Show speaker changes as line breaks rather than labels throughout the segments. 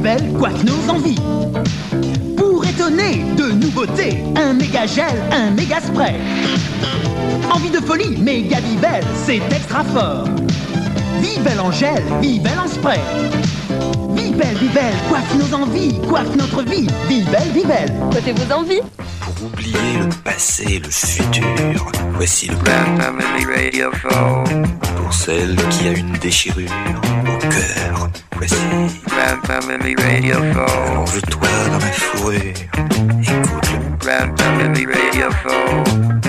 Vivelle coiffe nos envies. Pour étonner de nouveautés, un méga gel, un méga spray. Envie de folie, méga Vivelle, c'est extra fort. Vivelle en gel, Vivelle en spray. Vivelle, Vivelle, coiffe nos envies, coiffe notre vie. Vivelle, Vivelle.
Côté vos envies.
Pour oublier le passé, le futur, voici le plan Family Radio Phone. Pour celle qui a une déchirure cœur, voici Family Radio. Allonge-toi dans fourrure, écoute le Plan Family Radio Phone.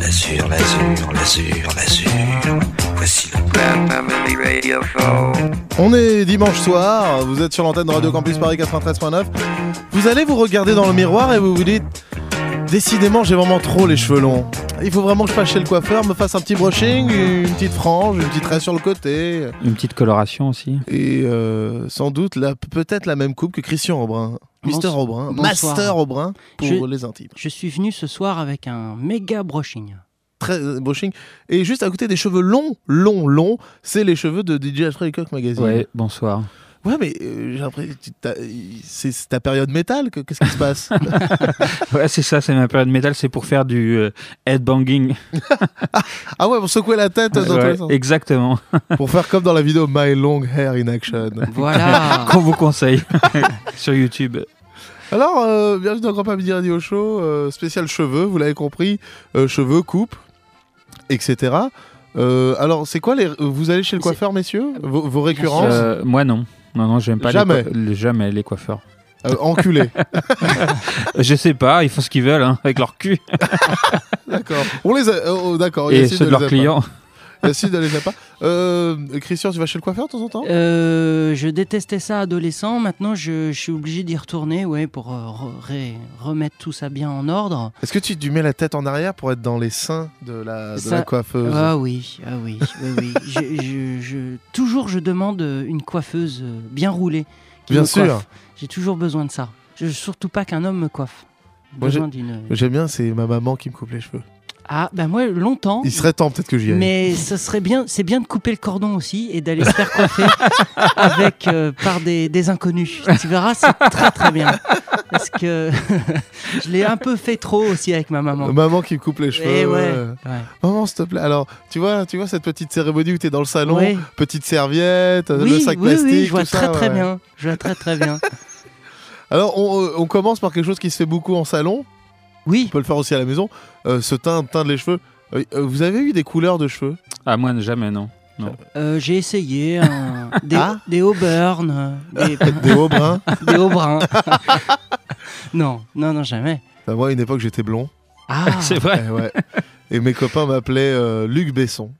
L'azur, l'azur, l'azur, l'azur, voici le Plan Family Radio Phone.
On est dimanche soir, vous êtes sur l'antenne de Radio Campus Paris 93.9. Vous allez vous regarder dans le miroir et vous vous dites Décidément, j'ai vraiment trop les cheveux longs. Il faut vraiment que je fasse chez le coiffeur, me fasse un petit brushing, une petite frange, une petite tresse sur le côté.
Une petite coloration aussi.
Et euh, sans doute, la- peut-être la même coupe que Christian Aubrin. Mister
Bonsoir.
Master Aubrin pour
Je-
les intimes.
Je suis venu ce soir avec un méga brushing.
Très euh, brushing. Et juste à côté des cheveux longs, longs, longs, c'est les cheveux de DJ Alfred Coq Magazine.
Ouais, bonsoir.
Ouais, mais euh, j'ai l'impression que t'as- c'est ta période métal, que- qu'est-ce qui se passe?
Ouais, c'est ça, c'est ma période métal, c'est pour faire du euh, headbanging.
Ah ouais, pour secouer la tête dans tous
Ouais,
les sens.
exactement.
Pour faire comme dans la vidéo My Long Hair in Action.
Voilà.
Qu'on vous conseille sur YouTube.
Alors, euh, bienvenue dans Grand Midi Radio Show, euh, spécial cheveux, vous l'avez compris, euh, cheveux, coupe, etc. Euh, alors, c'est quoi les... Vous allez chez le coiffeur, messieurs? Vos, vos récurrences?
Euh, moi non. Non, non, j'aime pas
Jamais.
Les, jamais les coiffeurs.
Euh, Enculés.
Je sais pas, ils font ce qu'ils veulent hein, avec leur cul
d'accord. On les a... oh, d'accord.
et ceux de
les
leurs clients.
pas. Ne les a pas. Euh, Christian, tu vas chez le coiffeur de temps en temps?
Euh, je détestais ça adolescent. Maintenant, je, je suis obligé d'y retourner ouais, pour euh, re- remettre tout ça bien en ordre.
Est-ce que tu, tu mets la tête en arrière pour être dans les seins de la, de
Ça-
la coiffeuse?
Ah oui, ah oui, oui, oui. Je, je- je- toujours, je demande euh, une coiffeuse euh, bien roulée. qui
Bien
me
sûr.
coiffe. J'ai toujours besoin de ça. Je veux surtout pas qu'un homme me coiffe.
Moi,
Besoin d'une.
J'aime bien, c'est ma maman qui me coupe les cheveux.
Ah, bah moi, longtemps.
Il serait temps peut-être que j'y aille.
Mais ce serait bien, c'est bien de couper le cordon aussi et d'aller se faire coiffer avec euh, par des, des inconnus. Tu verras, c'est très très bien. Parce que je l'ai un peu fait trop aussi avec ma maman.
Maman qui me coupe les cheveux.
Eh ouais,
ouais.
ouais.
Maman, s'il te plaît. Alors, tu vois, tu vois cette petite cérémonie où tu es dans le salon, petite serviette,
Oui,
le sac
oui,
plastique,
oui, je vois
tout ça,
très très bien. Je vois très très bien.
Alors, on, euh, on commence par quelque chose qui se fait beaucoup en salon.
Oui,
On peut le faire aussi à la maison. Euh, se teindre, teindre les cheveux. Euh, euh, vous avez eu des couleurs de cheveux?
Ah, moi, jamais, non.
euh, j'ai essayé un- des,
Ah.
des Auburn, euh, des,
Des hauts bruns
des non, non, non, jamais.
Bah, Moi, à une époque, j'étais blond.
Ah,
C'est vrai.
Eh ouais. Et mes copains m'appelaient euh, Luc Besson.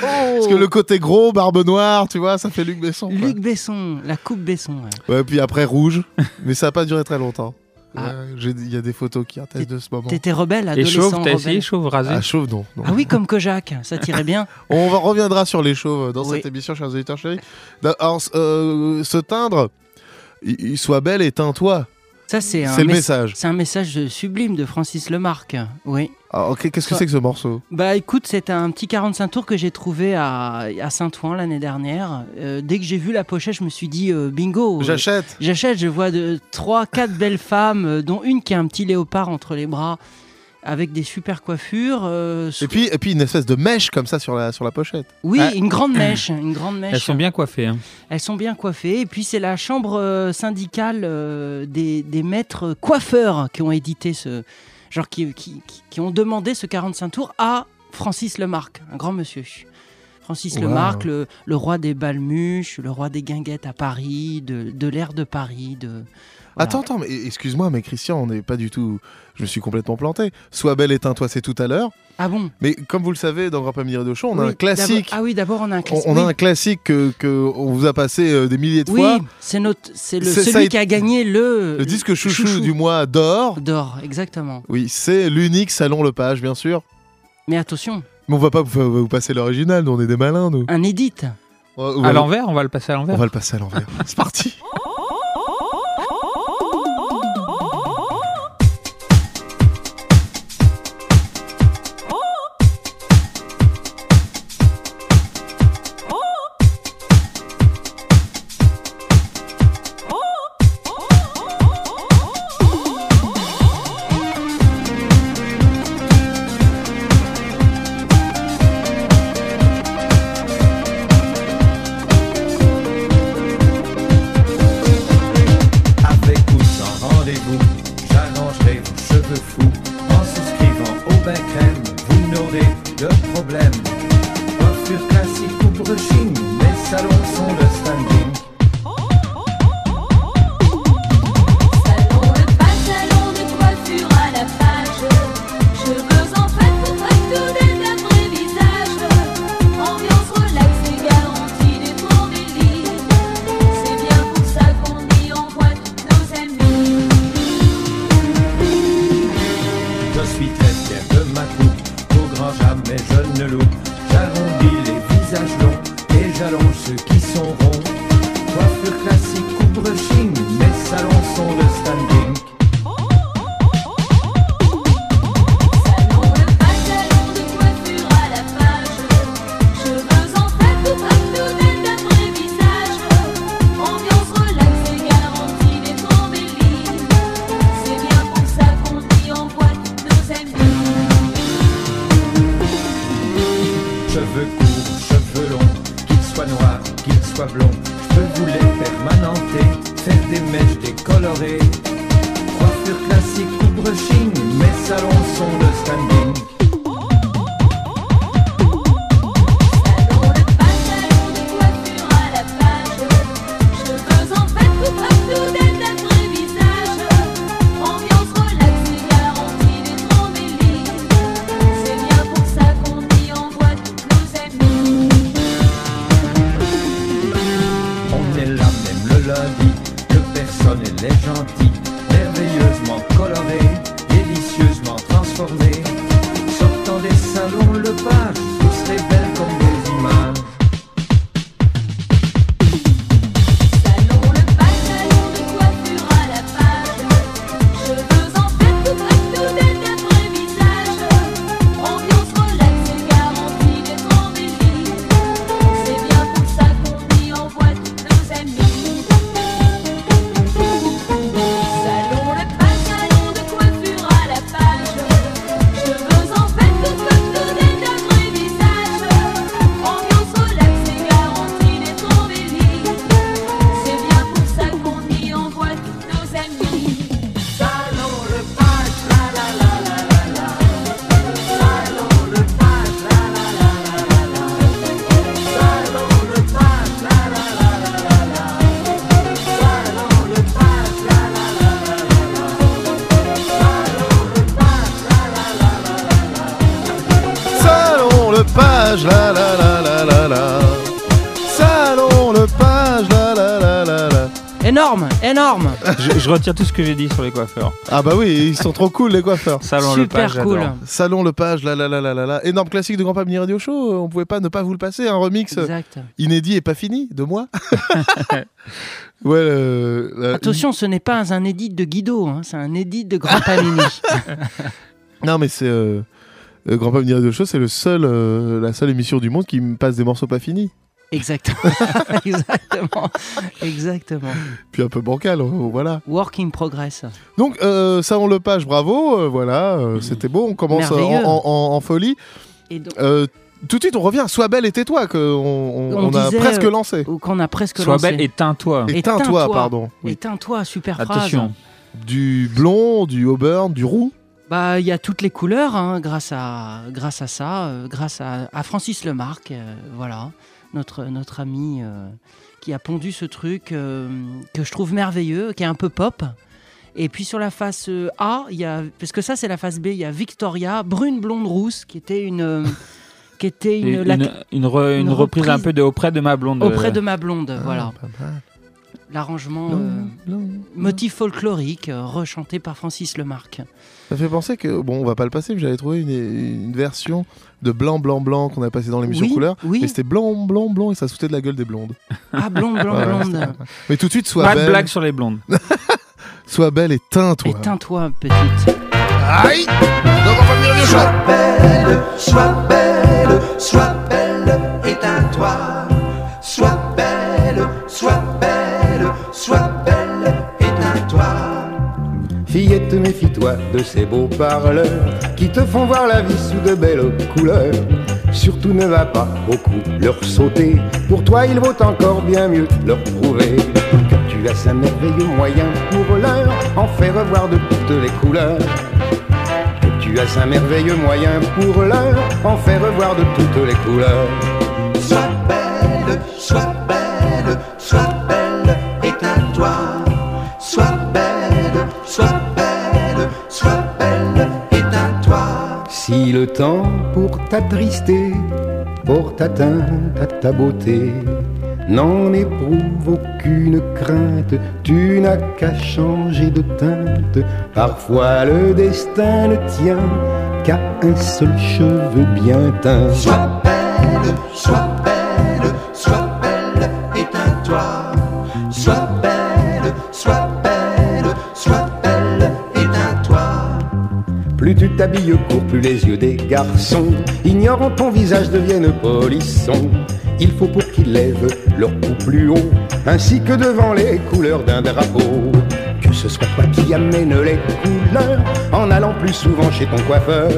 Parce que le côté gros, barbe noire, tu vois, ça fait Luc Besson. quoi.
Luc Besson, la coupe Besson. ouais.
Ouais, puis après rouge. Mais ça n'a pas duré très longtemps.
Ah.
Il y a des photos qui attestent de ce moment.
T'étais rebelle,
Et
adolescent
chauve, t'as
rebelle.
essayé chauve rasé
Ah, chauve, non. non.
Ah oui, comme Kojak, ça tirait bien.
On va- reviendra sur les chauves dans
Oui.
cette émission, chers auditeurs chéris. Alors, euh, se teindre, il, il soit belle et teins-toi.
Ça, c'est un,
le message.
c'est un message sublime de Francis Lemarque. Oui.
Ok, qu'est-ce que c'est que ce morceau?
Bah écoute, c'est un petit 45 tours que j'ai trouvé à, à Saint-Ouen l'année dernière. Euh, dès que j'ai vu la pochette, je me suis dit euh, bingo. euh,
J'achète.
J'achète, je vois de, trois, quatre belles femmes, dont une qui a un petit léopard entre les bras, avec des super coiffures. euh,
Et puis, et puis une espèce de mèche comme ça sur la, sur la pochette.
oui,
Ah.
une grande mèche, une grande mèche.
Elles sont bien coiffées. hein.
Elles sont bien coiffées. Et puis c'est la chambre euh, syndicale euh, des, des maîtres coiffeurs qui ont édité ce. Genre qui, qui, qui- qui ont demandé ce 45 tours à Francis Lemarque, un grand monsieur. Francis
Wow.
Lemarque, le, le roi des balmuches, le roi des guinguettes à Paris, de, de l'air de Paris. De, voilà.
Attends, attends, mais excuse-moi, mais Christian, on n'est pas du tout. Je me suis complètement planté. Sois belle et teins-toi, c'est tout à l'heure.
Ah bon
Mais comme vous le savez, dans Grand Midi Radio Show, on a
Oui,
un classique.
Ah oui, d'abord on a un
On,
classique.
on a
Oui.
un classique que, que on vous a passé euh, des milliers de
Oui,
fois.
c'est notre, c'est celui qui a gagné le
Le disque chouchou, du mois d'or.
d'or, exactement.
Oui, c'est l'unique salon Lepage, bien sûr.
Mais attention,
Mais on va pas vous, vous passer l'original, nous on est des malins, nous.
un édit.
On on
À l'envers, on va le passer à
On
l'envers.
va le passer à l'envers. C'est parti.
merveilleusement coloré, délicieusement transformé.
Je, je retire tout ce que j'ai dit sur les coiffeurs.
Ah bah oui, ils sont trop cool les coiffeurs.
Salon le
Super
page,
cool.
Salon le page, la la la la la la. Énorme classique de Grand Pamini Radio Show, on pouvait pas ne pas vous le passer, un remix
Exact.
inédit et pas fini de moi. ouais, euh, la-
Attention, ce n'est pas un édit de Guido, hein, c'est un édit de Grand Panini.
Non mais c'est euh, euh, Grand Pamini Radio Show, c'est le seul, euh, la seule émission du monde qui me passe des morceaux pas finis.
Exactement. Exactement. Exactement.
Puis un peu bancal, euh, voilà.
Work in progress.
Donc euh, Salon le page, bravo, euh, voilà, euh, c'était beau. On commence euh, en, en- en folie.
Et donc,
Euh, tout de suite, on revient. Sois belle et tais-toi, qu'on on,
On
on a presque lancé.
ou qu'on a presque
Sois
lancé.
belle, éteins-toi.
Éteins-toi,
éteins-toi.
pardon. Oui.
Éteins-toi, super phrase.
Attention.
Du blond, du auburn, du roux.
Bah, il y a toutes les couleurs hein, grâce à grâce à ça, euh, grâce à, à Francis Lemarque, euh, voilà, notre notre ami euh, qui a pondu ce truc euh, que je trouve merveilleux, qui est un peu pop. Et puis sur la face euh, A, il y a parce que ça c'est la face B, il y a Victoria, brune blonde rousse, qui était une qui était une,
Une,
la-
une, une re-
une
une reprise un peu de auprès de ma blonde.
auprès de ma blonde, voilà,
Ah, mal.
l'arrangement euh, motif folklorique euh, rechanté par Francis Lemarque.
Ça fait penser que, bon, on va pas le passer, mais j'avais trouvé une, une version de blanc, blanc, blanc qu'on a passé dans l'émission
Oui,
couleur.
oui.
Et c'était blanc, blanc, blanc, et ça sautait de la gueule des blondes.
Ah blonde, blonde,
Ouais,
blonde.
Mais tout de suite, sois
Pas de
belle.
blague sur les blondes.
Sois belle et teins-toi.
Éteins-toi, petite.
Aïe Pamini Radio Show.
belle, sois belle, sois belle, éteins-toi. Sois belle, sois belle, sois belle.
Fillette, méfie-toi de ces beaux parleurs qui te font voir la vie sous de belles couleurs. Surtout ne va pas beaucoup leur sauter. Pour toi, il vaut encore bien mieux leur prouver que tu as un merveilleux moyen pour leur en faire voir de toutes les couleurs. Que tu as un merveilleux moyen pour leur en faire voir de toutes les couleurs.
Sois belle, sois belle, sois belle,
Si le temps pour t'attrister porte atteinte à ta beauté, n'en éprouve aucune crainte, tu n'as qu'à changer de teinte. Parfois le destin ne tient qu'à un seul cheveu bien teint.
Sois belle, sois belle,
t'habilles court, plus les yeux des garçons, ignorant ton visage, deviennent polissons. Il faut pour qu'ils lèvent leur cou plus haut, ainsi que devant les couleurs d'un drapeau. Que ce soit toi qui amène les couleurs, en allant plus souvent chez ton coiffeur.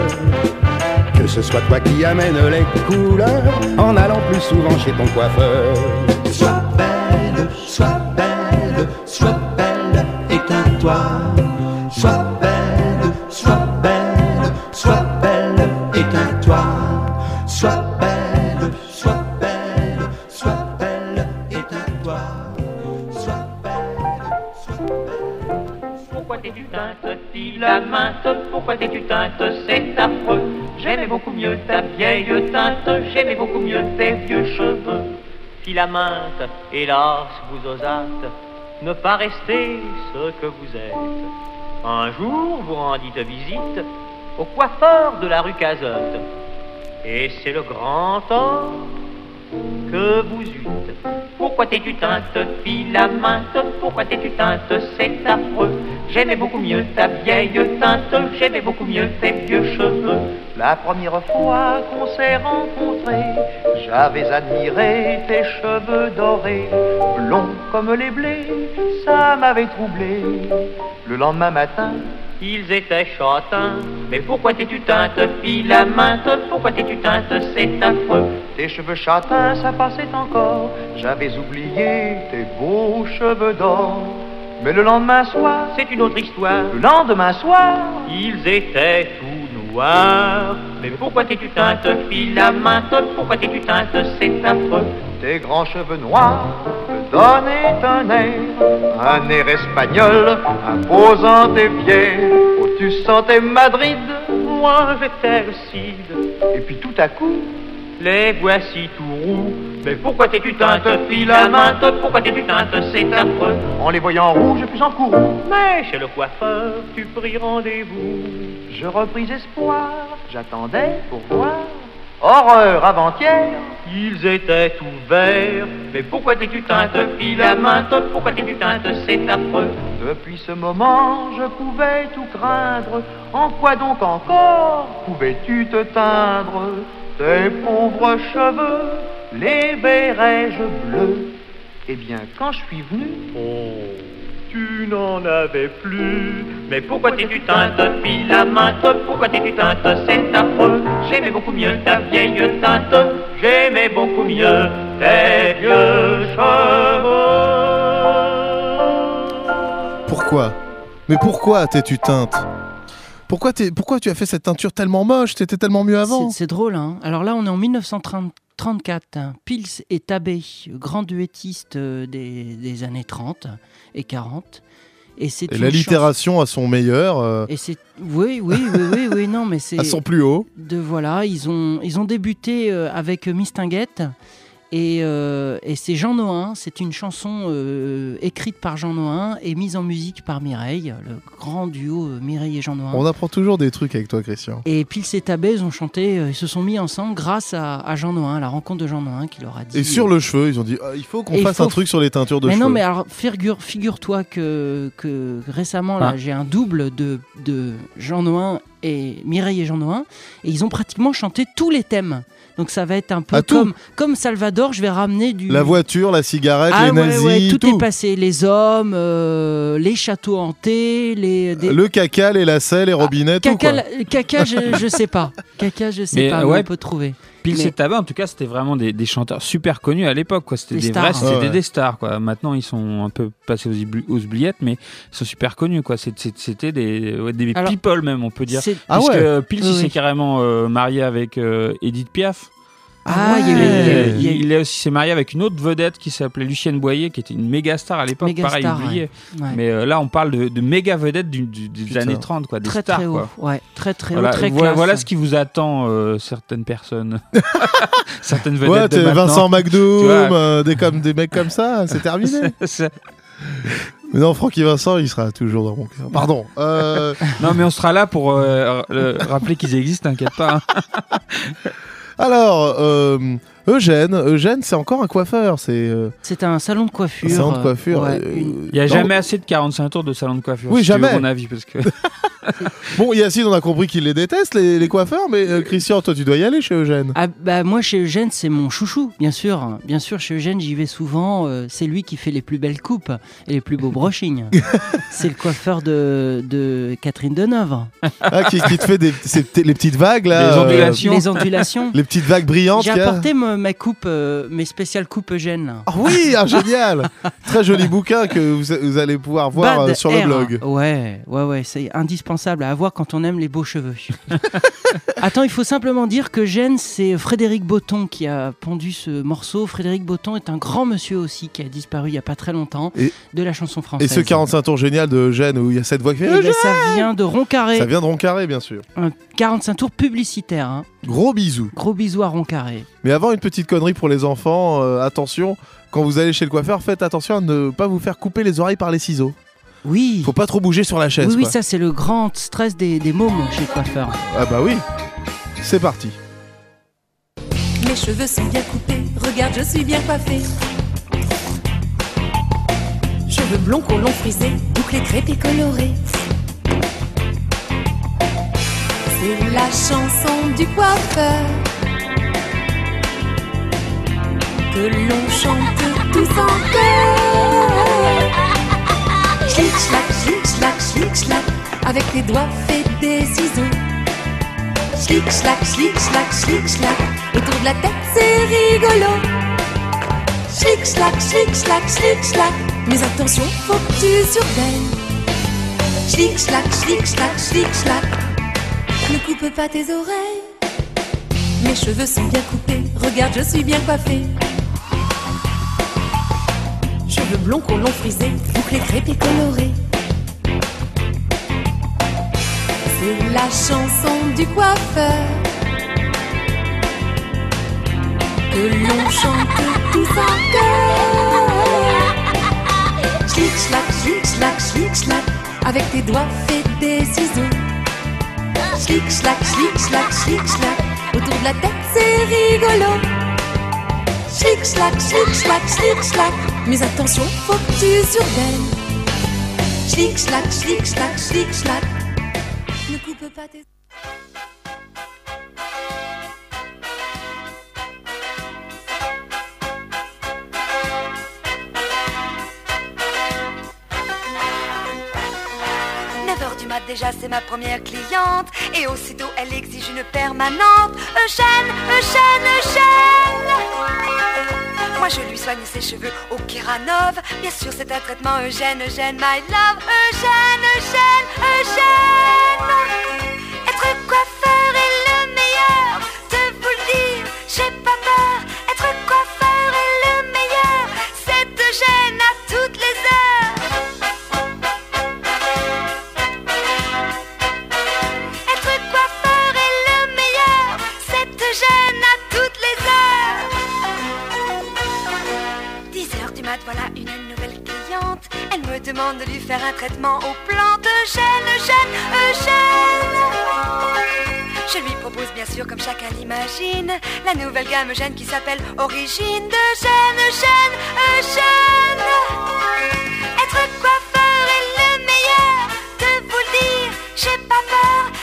Que ce soit toi qui amène les couleurs, en allant plus souvent chez ton coiffeur.
Sois belle, sois belle, sois belle, éteins-toi.
Hélas, vous osâtes. Ne pas rester ce que vous êtes. Un jour, vous rendîtes visite Au coiffeur de la rue Cazotte. Et c'est le grand tort que vous eûtes. Pourquoi t'es-tu teinte, filaminte Pourquoi t'es-tu teinte, c'est affreux J'aimais beaucoup mieux ta vieille teinte. J'aimais beaucoup mieux tes vieux cheveux. La première fois qu'on s'est rencontrés J'avais admiré tes cheveux dorés. Blonds comme les blés Ça m'avait troublé. Le lendemain matin ils étaient châtains. Mais pourquoi t'es-tu teinte, filaminte Pourquoi t'es-tu teinte, c'est affreux Tes cheveux châtains, ça passait encore. J'avais oublié tes beaux cheveux d'or. Mais le lendemain soir, c'est une autre histoire. Le lendemain soir, ils étaient tout noirs. Mais pourquoi t'es-tu teinte, filaminte Pourquoi t'es-tu teinte, c'est affreux Tes grands cheveux noirs donnaient un air, un air espagnol, imposant tes pieds. Oh, tu sentais Madrid, moi j'étais le Cid. Et puis tout à coup, les voici tout roux. Mais pourquoi t'es-tu teinte, filaminte Pourquoi t'es-tu teinte, c'est affreux En les voyant rouges, plus en courroux. Mais chez le coiffeur, tu pris rendez-vous. Je repris espoir, j'attendais pour voir. Horreur avant-hier, ils étaient ouverts. Mais pourquoi t'es-tu teinte, filaminte Pourquoi t'es-tu teinte, c'est affreux Depuis ce moment, je pouvais tout craindre. En quoi donc encore pouvais-tu te teindre? Tes pauvres cheveux, les verrais-je bleus? Eh bien, quand je suis venu, oh, tu n'en avais plus. Mais pourquoi t'es-tu teinte, filaminte Pourquoi t'es-tu teinte, c'est affreux? J'aimais beaucoup mieux ta vieille teinte. J'aimais beaucoup mieux tes vieux cheveux.
Pourquoi? Mais pourquoi t'es-tu teinte? Pourquoi, t'es- pourquoi tu as fait cette teinture tellement moche? T'étais tellement mieux avant?
C'est c'est drôle, hein. Alors là, on est en 1934. Hein. Pils et Tabé, grand duettiste euh, des, des années 30 et 40. Et c'est
Et
une
l'allitération à son meilleur, euh,
Et c'est oui, oui, oui, oui, oui, non, mais c'est
à son plus haut.
de voilà, ils ont ils ont débuté euh, avec Mistinguette et, euh, et c'est Jean Noin. C'est une chanson euh, écrite par Jean Noin et mise en musique par Mireille, le grand duo euh, Mireille et Jean Noin.
On apprend toujours des trucs avec toi, Christian.
Et Pils et Tabé, ils ont chanté, ils se sont mis ensemble grâce à, à Jean Noin, à la rencontre de Jean Noin qui leur a dit.
Et sur le cheveu, ils ont dit ah, il faut qu'on fasse
faut-
un truc sur les teintures de
mais
cheveux.
non, mais alors figure, figure-toi que, que récemment là,
Ah.
j'ai un double de, de Jean Noin et Mireille et Jean Noin, et ils ont pratiquement chanté tous les thèmes. Donc ça va être un peu
Ah,
comme, comme Salvador, je vais ramener du.
La voiture, la cigarette,
ah
les
ouais,
nazis,
ouais, tout,
tout.
est passé. Les hommes, euh, les châteaux hantés, les. des-
Le caca, les lacets, les robinets, tout
Caca,
quoi.
la- caca, je, je sais pas. Caca, je sais
Mais,
pas.
euh,
mais
ouais.
on peut trouver.
Pils
Mais-
et Tabac, en tout cas, c'était vraiment des, des chanteurs super connus à l'époque. C'était
Des
des,
stars.
vrais, c'était
Ouais, ouais.
des stars. Quoi. Maintenant, ils sont un peu passés aux, oubliettes, mais ils sont super connus. quoi. C'était des, ouais, des
Alors,
people même, on peut dire.
Ah
Puisque
ouais.
Pils,
Oui,
il s'est
oui.
carrément euh, marié avec euh, Edith Piaf.
Ah, il y a eu- il y a eu- il y a eu-
il est aussi s'est marié avec une autre vedette qui s'appelait Lucienne Boyer, qui était une méga star à l'époque, pareil,
star,
oublié.
ouais.
Mais euh, là, on parle de, de méga du- du- des
Putain.
années 30, quoi, des
très
stars.
très haut.
quoi.
Très très
Voilà,
haut, très
voilà, ce qui vous attend, euh, certaines personnes. certaines vedettes
Ouais,
de.
Vincent McDoom, euh, des, comme, des mecs comme ça, c'est terminé.
C'est-
mais non, Francky Vincent, il sera toujours dans mon cœur. Pardon. Euh,
non, mais on sera là pour euh, rappeler qu'ils existent, t'inquiète pas. hein.
alors, euh, Eugène, Eugène, c'est encore un coiffeur. C'est euh,
C'est un salon de coiffure.
un salon de
euh,
coiffure.
ouais,
euh,
une-
Il n'y a
non,
jamais assez de 45 tours de salon de coiffure.
Oui,
si tu veux
jamais.
mon avis, parce que
Bon, Yacine, on a compris qu'il les déteste, les, les coiffeurs, mais euh, Christian, toi, tu dois y aller chez Eugène.
Ah bah moi chez Eugène c'est mon chouchou bien sûr bien sûr chez Eugène j'y vais souvent euh, c'est lui qui fait les plus belles coupes et les plus beaux brushings c'est le coiffeur de, de Catherine Deneuve
Ah, qui, qui te fait des, les petites vagues, là.
Les
euh,
ondulations.
les ondulations
les petites vagues brillantes.
j'ai
y a.
apporté me- ma coupe euh, mes spéciales coupes Eugène.
Ah oui, ah, génial Très joli bouquin que vous, vous allez pouvoir voir euh, sur le blog.
Ouais, ouais, ouais, c'est indispensable à avoir quand on aime les beaux cheveux. Attends, il faut simplement dire que Gênes, c'est Frédéric Botton qui a pondu ce morceau. Frédéric Botton est un grand monsieur aussi qui a disparu il n'y a pas très longtemps
Et-
de la chanson
Et
française.
ce 45 tours génial de Eugène où il y a cette voix qui fait
Eh ben, ça vient de Roncarré.
Ça vient de Roncarré, bien sûr.
Un 45 tours publicitaire. hein.
Gros bisous.
Gros bisous à Roncarré.
Mais avant, une petite connerie pour les enfants. euh, attention, quand vous allez chez le coiffeur, faites attention à ne pas vous faire couper les oreilles par les ciseaux.
Oui.
Faut pas trop bouger sur la chaise.
Oui, oui,
quoi.
ça c'est le grand stress des, des mômes chez le coiffeur.
Ah bah oui. C'est parti.
Mes cheveux sont bien coupés, regarde, je suis bien coiffée. Cheveux blonds, colons frisés, boucles crêpes et colorés. C'est la chanson du coiffeur que l'on chante tous en chœur. Schlick, schlack, schlick, schlack, schlick, schlack, avec les doigts faits des ciseaux. Schlick, schlack, schlick, schlack, schlick, schlack. Autour de la tête, c'est rigolo. Schlick, schlack, schlick, schlack, schlick, schlack. Mais attention, faut que tu surveilles. Schlick, schlack, schlick, schlack, schlick, schlack. Coupe pas tes oreilles. Mes cheveux sont bien coupés. Regarde, je suis bien coiffée. Cheveux blonds, colons frisés, boucles crêpes et colorés. C'est la chanson du coiffeur que l'on chante tous en chœur. Schlick, schlack, schlick, schlack, schlick, avec tes doigts faits des ciseaux. Schlick, schlack, schlick, schlack, schlick, schlack, autour de la tête c'est rigolo. Schlick, schlack, schlick, schlack, schlick, schlack, mais attention, faut que tu surveilles. Schlick, schlack, schlick, schlack, schlick, schlack. Ne coupe pas tes...
déjà c'est ma première cliente. Et aussitôt elle exige une permanente. Eugène, Eugène, Eugène Moi je lui soigne ses cheveux au Kiranov Bien sûr c'est un traitement Eugène, Eugène, my love. Eugène, Eugène, Eugène 10 heures du mat, voilà une nouvelle cliente. Elle me demande de lui faire un traitement aux plantes. Eugène, Eugène, Eugène. Je lui propose bien sûr, comme chacun l'imagine, la nouvelle gamme Eugène qui s'appelle Origine d'Eugène, Eugène, Eugène. Être coiffeur est le meilleur, de vous le dire, j'ai pas peur.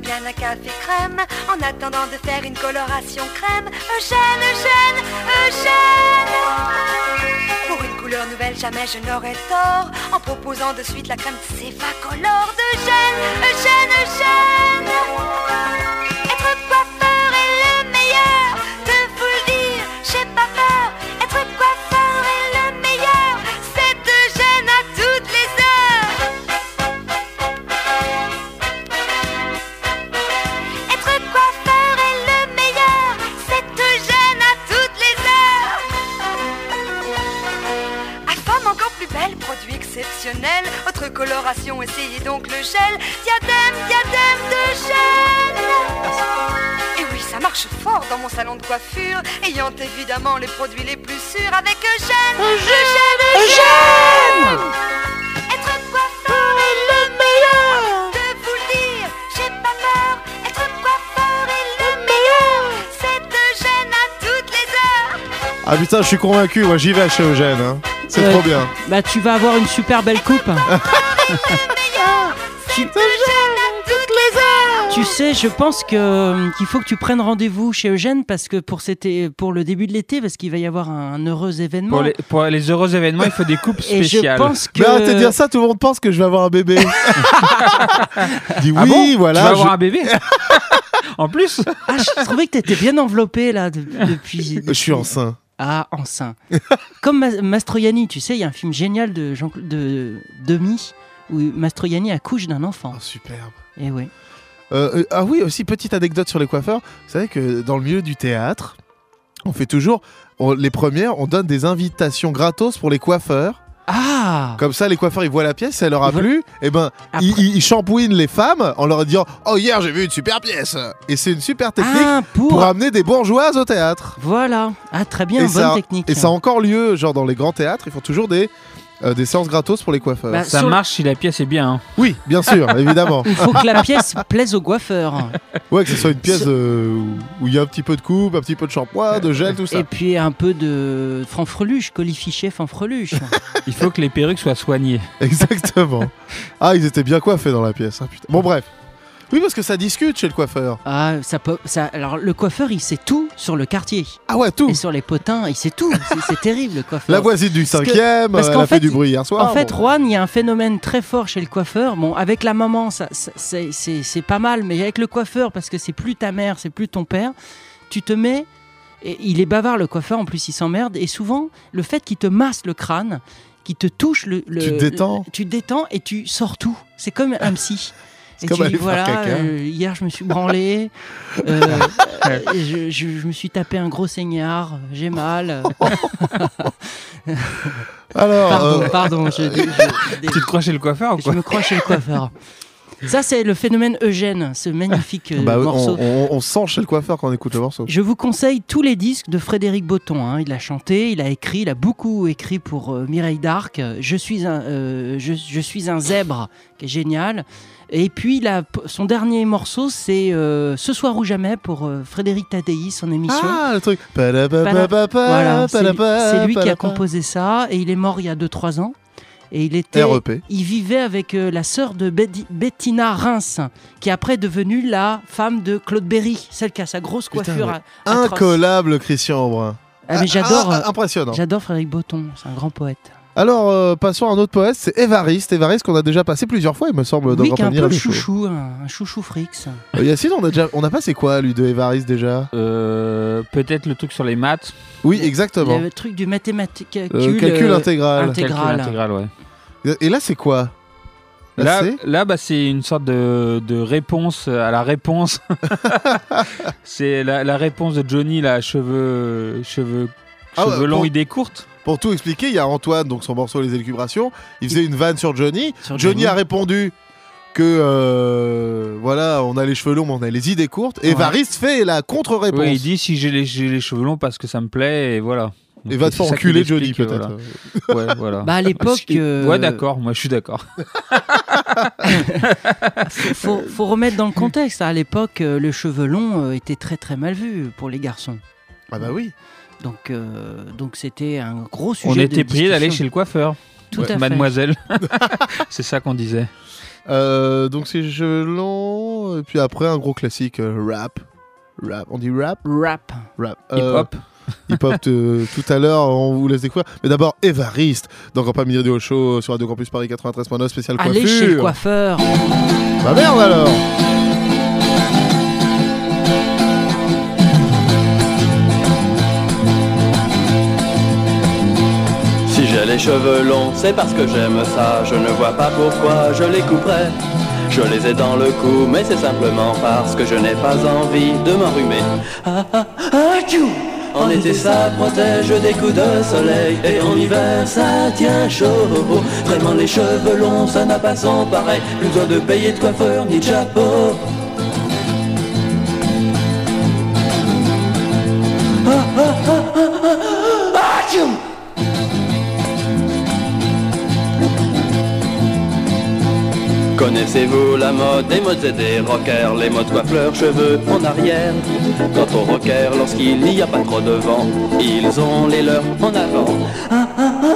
Bien un café crème en attendant de faire une coloration crème. Eugène, Eugène, Eugène. Pour une couleur nouvelle, jamais je n'aurais tort en proposant de suite la crème Céfacolor d'Eugène, Eugène, Eugène. Être salon de coiffure, ayant évidemment les produits les plus sûrs avec Eugène. Eugène, Eugène, Eugène Être coiffeur est le meilleur. De vous le dire, j'ai pas peur. Être coiffeur est le meilleur. C'est Eugène à toutes les heures.
Ah putain, je suis convaincu, moi j'y vais chez Eugène. Hein. C'est trop bien.
Bah tu vas avoir une super belle coupe. tu... Eugène Tu sais, je pense que qu'il faut que tu prennes rendez-vous chez Eugène parce que pour cet é- pour le début de l'été parce qu'il va y avoir un, heureux événement.
Pour les, pour les heureux événements, il faut des coupes
Et je
spéciales.
pense que
Mais arrêtez de dire ça, tout le monde pense que je vais avoir un bébé. Dis oui,
Ah bon
voilà.
Tu vas avoir un bébé En plus
ah, je trouvais que t'étais bien enveloppé là de- depuis.
Je suis enceint.
Ah, enceint. Comme Ma- Mastroianni, tu sais, il y a un film génial de Jean de Demi où Mastroianni accouche d'un enfant.
Oh, superbe.
Et oui.
Euh, euh, ah oui, aussi petite anecdote sur les coiffeurs. Vous savez que dans le milieu du théâtre, on fait toujours on- les premières, on donne des invitations gratos pour les coiffeurs.
Ah
Comme ça, les coiffeurs ils voient la pièce, ça leur a plu, et ben
Après-
ils, ils- ils shampouinent les femmes en leur disant Oh hier j'ai vu une super pièce Et c'est une super technique
Ah, pour...
pour amener des bourgeoises au théâtre.
Voilà. Ah, très bien,
et,
bonne
ça,
technique.
et ça a encore lieu, genre dans les grands théâtres, ils font toujours des, euh, des séances gratos pour les coiffeurs.
Bah,
Ça
sur-
marche si la pièce est bien. hein.
oui, bien sûr, évidemment.
Il faut que la pièce plaise au coiffeur.
Ouais, que ce soit une pièce euh, où- où il y a un petit peu de coupe, un petit peu de shampoing, de gel, tout ça.
Et puis un peu de fanfreluche, colifiché fanfreluche.
Il faut que les perruques soient soignées.
Exactement. Ah, ils étaient bien coiffés dans la pièce. hein, putain. Bon, bref. Oui, parce que ça discute chez le coiffeur.
Ah, ça peut, ça, alors le coiffeur, il sait tout sur le quartier.
Ah ouais, tout.
Et sur les potins, il sait tout. C'est- terrible, le coiffeur.
La voisine du
Parce que-
cinquième,
parce
euh, elle a fait,
fait,
du bruit hier soir.
En fait. Juan, il y a un phénomène très fort chez le coiffeur. Bon, avec la maman, ça, ça- c'est- pas mal, mais avec le coiffeur, parce que c'est plus ta mère, c'est plus ton père, tu te mets. Et il est bavard, le coiffeur, en plus, il s'emmerde. Et souvent, le fait qu'il te masse le crâne, qu'il te touche le. le-
Tu te détends.
le- tu te détends et tu sors tout. C'est comme un psy.
C'est
Et
comme
tu
aller
dis,
faire
voilà,
caca.
euh, hier je me suis branlé, euh, je, je- je me suis tapé un gros seignard, j'ai mal.
Alors,
Pardon,
euh,
pardon, je, je-
Tu te crois chez le coiffeur ou
je
quoi
me crois chez le coiffeur. Ça, c'est le phénomène Eugène, ce magnifique euh,
bah, on,
morceau.
on- on sent chez le coiffeur quand on écoute le morceau.
Je vous conseille tous les disques de Frédéric Botton. hein. Il a chanté, il a écrit, il a beaucoup écrit pour euh, Mireille d'Arc. Je suis un, euh, je, je suis un zèbre, qui est génial. Et puis, son dernier morceau, c'est euh, Ce soir ou jamais pour euh, Frédéric Tadei, son émission.
Ah, le truc.
Voilà, c'est lui qui a composé ça et il est mort il y a 2-3 ans. Et il était,
REP.
il vivait avec euh, la sœur de Bettina Reims, qui est après devenue la femme de Claude Berry, celle qui a sa grosse
Putain,
coiffure.
Incollable, Christian Aubrin.
Ah, mais j'adore,
Ah,
euh,
impressionnant.
j'adore Frédéric Botton, c'est un grand poète.
Alors, euh, passons à un autre poète, c'est Évariste. Évariste qu'on a déjà passé plusieurs fois, il me semble, dans
oui, qui est un peu le chouchou, un, un chouchou frix.
Euh, Yacine, on a déjà, on a passé quoi, lui, de Évariste déjà?
Euh, Peut-être le truc sur les maths.
Oui, exactement.
a le truc du mathématique.
Euh,
calcul,
calcul
euh,
intégral.
inté- Intégral.
Calcul intégral, ouais.
Et là, c'est quoi?
Là,
c'est
là bah, c'est une sorte de, de réponse à la réponse. c'est la, la réponse de Johnny, là, cheveux, cheveux,
Ah ouais,
longs,
pour-
idées courtes.
Pour tout expliquer, il y a Antoine, donc son morceau Les Élucubrations. Il faisait une vanne sur Johnny.
Sur
Johnny
Johnny.
a répondu que euh, voilà, on a les cheveux longs, mais on a les idées courtes. Et
Ouais.
Évariste fait la contre-réponse.
Oui, il dit si j'ai les, cheveux longs parce que ça me plaît, et voilà.
Et va te faire enculer Johnny,
explique,
peut-être.
Voilà. Ouais, voilà.
Bah, à l'époque, euh,
Ouais, d'accord, moi je suis d'accord.
faut, faut- remettre dans le contexte. À l'époque, euh, le cheveu long euh, était très très mal vu pour les garçons.
Ah bah oui.
Donc, euh, donc c'était un gros sujet.
On
de
était prié d'aller chez le coiffeur.
Tout à.
Mademoiselle. c'est ça qu'on disait.
Euh, donc c'est longs. Et puis après, un gros classique, euh, rap. Rap. On dit rap?
Rap.
Rap.
Hip
Euh,
hop.
Hip-hop euh, tout à l'heure, on vous laisse découvrir. Mais d'abord, Évariste, dans Campagne Radio Show sur Radio Campus Paris 93.9 spécial
Allez
coiffure.
chez le coiffeur.
Bah merde alors
les cheveux longs, c'est parce que j'aime ça. Je ne vois pas pourquoi je les couperais. Je les ai dans le cou, mais c'est simplement parce que je n'ai pas envie de m'enrhumer. Ah, ah, ah, tchou en été ça protège des coups de soleil Et en hiver ça tient chaud Vraiment les cheveux longs ça n'a pas son pareil Plus besoin de payer de coiffeur ni de chapeau Connaissez-vous la mode? Des modes et des rockers Les modes coiffleurs, cheveux en arrière Quant aux rockers, lorsqu'il n'y a pas trop de vent Ils ont les leurs en avant Ah, ah, ah,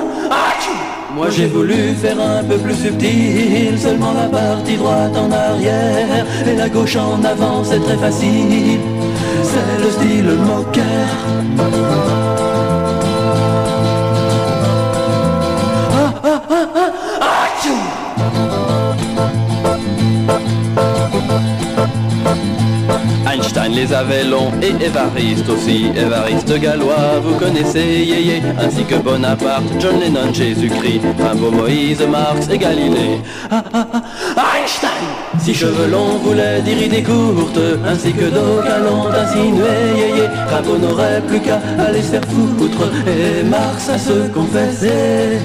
moi j'ai voulu faire un peu plus subtil, seulement la partie droite en arrière et la gauche en avant, c'est très facile. C'est le style moqueur. Les avait longs et Évariste aussi. Évariste gallois, vous connaissez Yéyé, ainsi que Bonaparte, John Lennon, Jésus-Christ, Rimbaud, Moïse, Marx et Galilée. Ah, ah, ah, Einstein Si cheveux longs voulait dire idées courtes, ainsi que d'aucuns l'ont insinué Yéyé, Rimbaud n'aurait plus qu'à aller se faire foutre, et Marx à se confesser.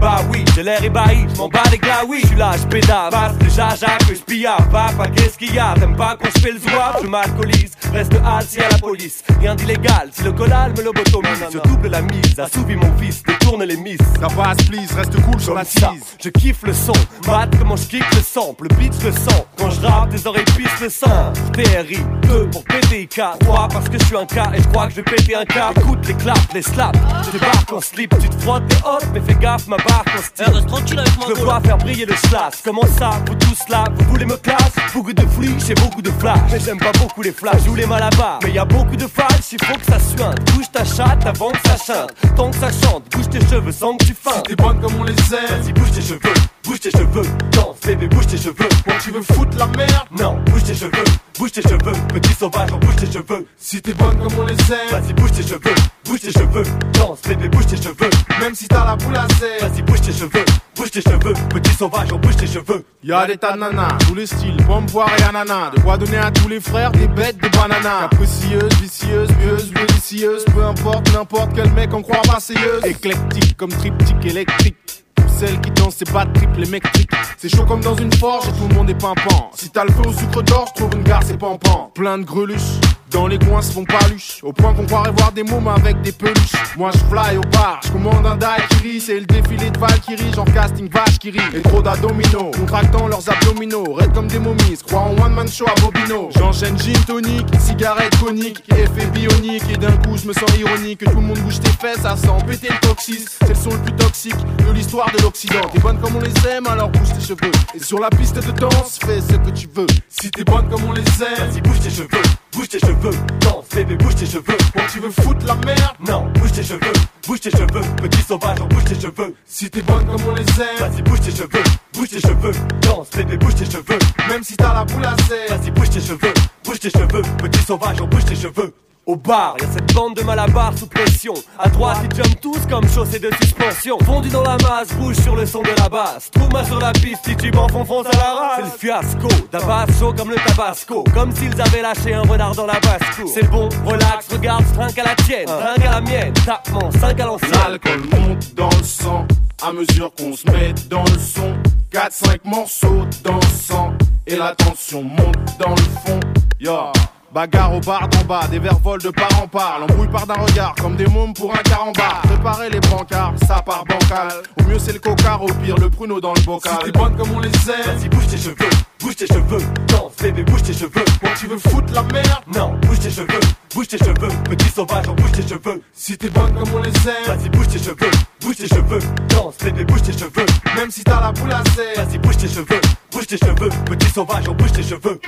Bah oui, j'ai l'air ébahi, je m'en bats les glaouis. Je suis là, je pédale, passe le jaja que je pilla. Papa, qu'est-ce qu'il y a? T'aimes pas qu'on se fait le zouave Je m'alcoolise, reste si à la police. Rien d'illégal, si le collal me lobotomise. Je double la mise, assouvis mon fils, détourne les miss.
La base, please, reste cool sur la tease.
je kiffe le son, mat comment je kiffe le sample, le beat le sens. Quand je rappe, tes oreilles pissent le sang. TRI, 2 pour PTK, 3 parce que je suis un cas et je crois que je vais péter un cas. Écoute les claps, les slaps, je débarque en slip, tu te frottes tes hottes, mais fais gaffe, ma barre en style.
reste tranquille avec moi,
Je pas faire briller le slash. Comment ça, vous tous là, vous voulez me classe? Beaucoup de flics, j'ai beaucoup de flash. Mais j'aime pas beaucoup les flashs, je les malabar. Mais y a beaucoup de flash, il faut que ça suinte. Bouge ta chatte avant que ça chante. Tant que ça chante, bouge tes cheveux sans que tu feintes.
T'es bonne comme on les aime.
Vas-y, bouge tes cheveux, bouge tes cheveux. Danse, bébé, bouge tes cheveux.
Bon, tu veux foutre la merde
Non, bouge tes cheveux, bouge tes cheveux. Petit sauvage, bouge tes cheveux.
Si t'es bonne comme on les aime.
Vas-y, bouge tes cheveux, bouge tes cheveux. Danse, bébé, bouge tes cheveux.
Même si t'as la boule à sève.
Vas-y, bouge tes cheveux, bouge tes cheveux. Petit sauvage, bouge tes cheveux.
Y'a des tas de nanas, tous les styles, pomme, poire et ananas. De quoi donner à tous les frères des bêtes, des bananas. Capricieuse, vicieuse, pieuse, délicieuse. Peu importe, n'importe quel mec en croit marseillaise. Éclectique comme triptyque électrique. Pour celles qui dansent c'est pas de triple, les mecs triquent. C'est chaud comme dans une forge et tout le monde est pimpant. Si t'as le feu au sucre d'or, trouve une gare, c'est pampant. Plein de greluches. Dans les coins se font paluches, au point qu'on croirait voir des mômes avec des peluches. Moi je fly au bar, je commande un daiquiri, c'est le défilé de Valkyrie, genre casting vache qui rit. Et trop d'abdominaux, contractant leurs abdominaux, raides comme des momies, croient en one man show à Bobino. J'enchaîne gin tonic, cigarette conique, effet bionique, et d'un coup je me sens ironique, que tout le monde bouge tes fesses, ça sent le toxis. C'est le son le plus toxique de l'histoire de l'Occident. T'es bonne comme on les aime, alors bouge tes cheveux. Et sur la piste de danse, fais ce que tu veux. Si t'es bonne comme on les aime,
Vas-y, bouge tes cheveux, bouge tes cheveux. Danse, bébé, bouge tes cheveux.
bon tu veux foutre la merde.
Non, bouge tes cheveux, bouge tes cheveux. Petit sauvage, bouge tes cheveux.
Si t'es bonne comme on les aime,
Vas-y, bouge tes cheveux, bouge tes cheveux. Danse, bébé, bouge tes cheveux.
même si t'as la boule à sève.
Vas-y, bouge tes cheveux, bouge tes cheveux. Petit sauvage, bouge tes cheveux. Au bar, y a cette bande de malabars sous pression. À droite, ils jumpent tous comme chaussés de suspension. Fondu dans la masse, bouge sur le son de la basse. Trouve-moi sur la piste, titube en fond, fonce à la race. C'est le fiasco, d'Abbas chaud comme le tabasco. Comme s'ils avaient lâché un renard dans la basse C'est bon, relax, regarde, trinque à la tienne, trinque à la mienne. Tapement, 5 à l'ancienne.
L'alcool monte dans le sang à mesure qu'on se met dans le son. 4-5 morceaux dansant et la tension monte dans le fond. Yo. Bagarre au bar d'en bas, des verres volent de part en part. L'embrouille part d'un regard, comme des mômes pour un carambar. Préparez les brancards, ça part bancal. Au mieux c'est le cocard, au pire le pruneau dans le bocal. Si t'es bonne comme on les aime,
Vas-y, bouge tes cheveux, bouge tes cheveux. Danse, bébé, bouge tes cheveux.
bon tu veux foutre la merde.
Non, bouge tes cheveux, bouge tes cheveux. Petit sauvage, bouge tes cheveux.
Si t'es bonne comme on les aime,
Vas-y, bouge tes cheveux, bouge tes cheveux. Danse, bébé, bouge tes cheveux.
même si t'as la boule à sève.
Vas-y, bouge tes cheveux, bouge tes cheveux. Petit sauvage, bouge tes cheveux.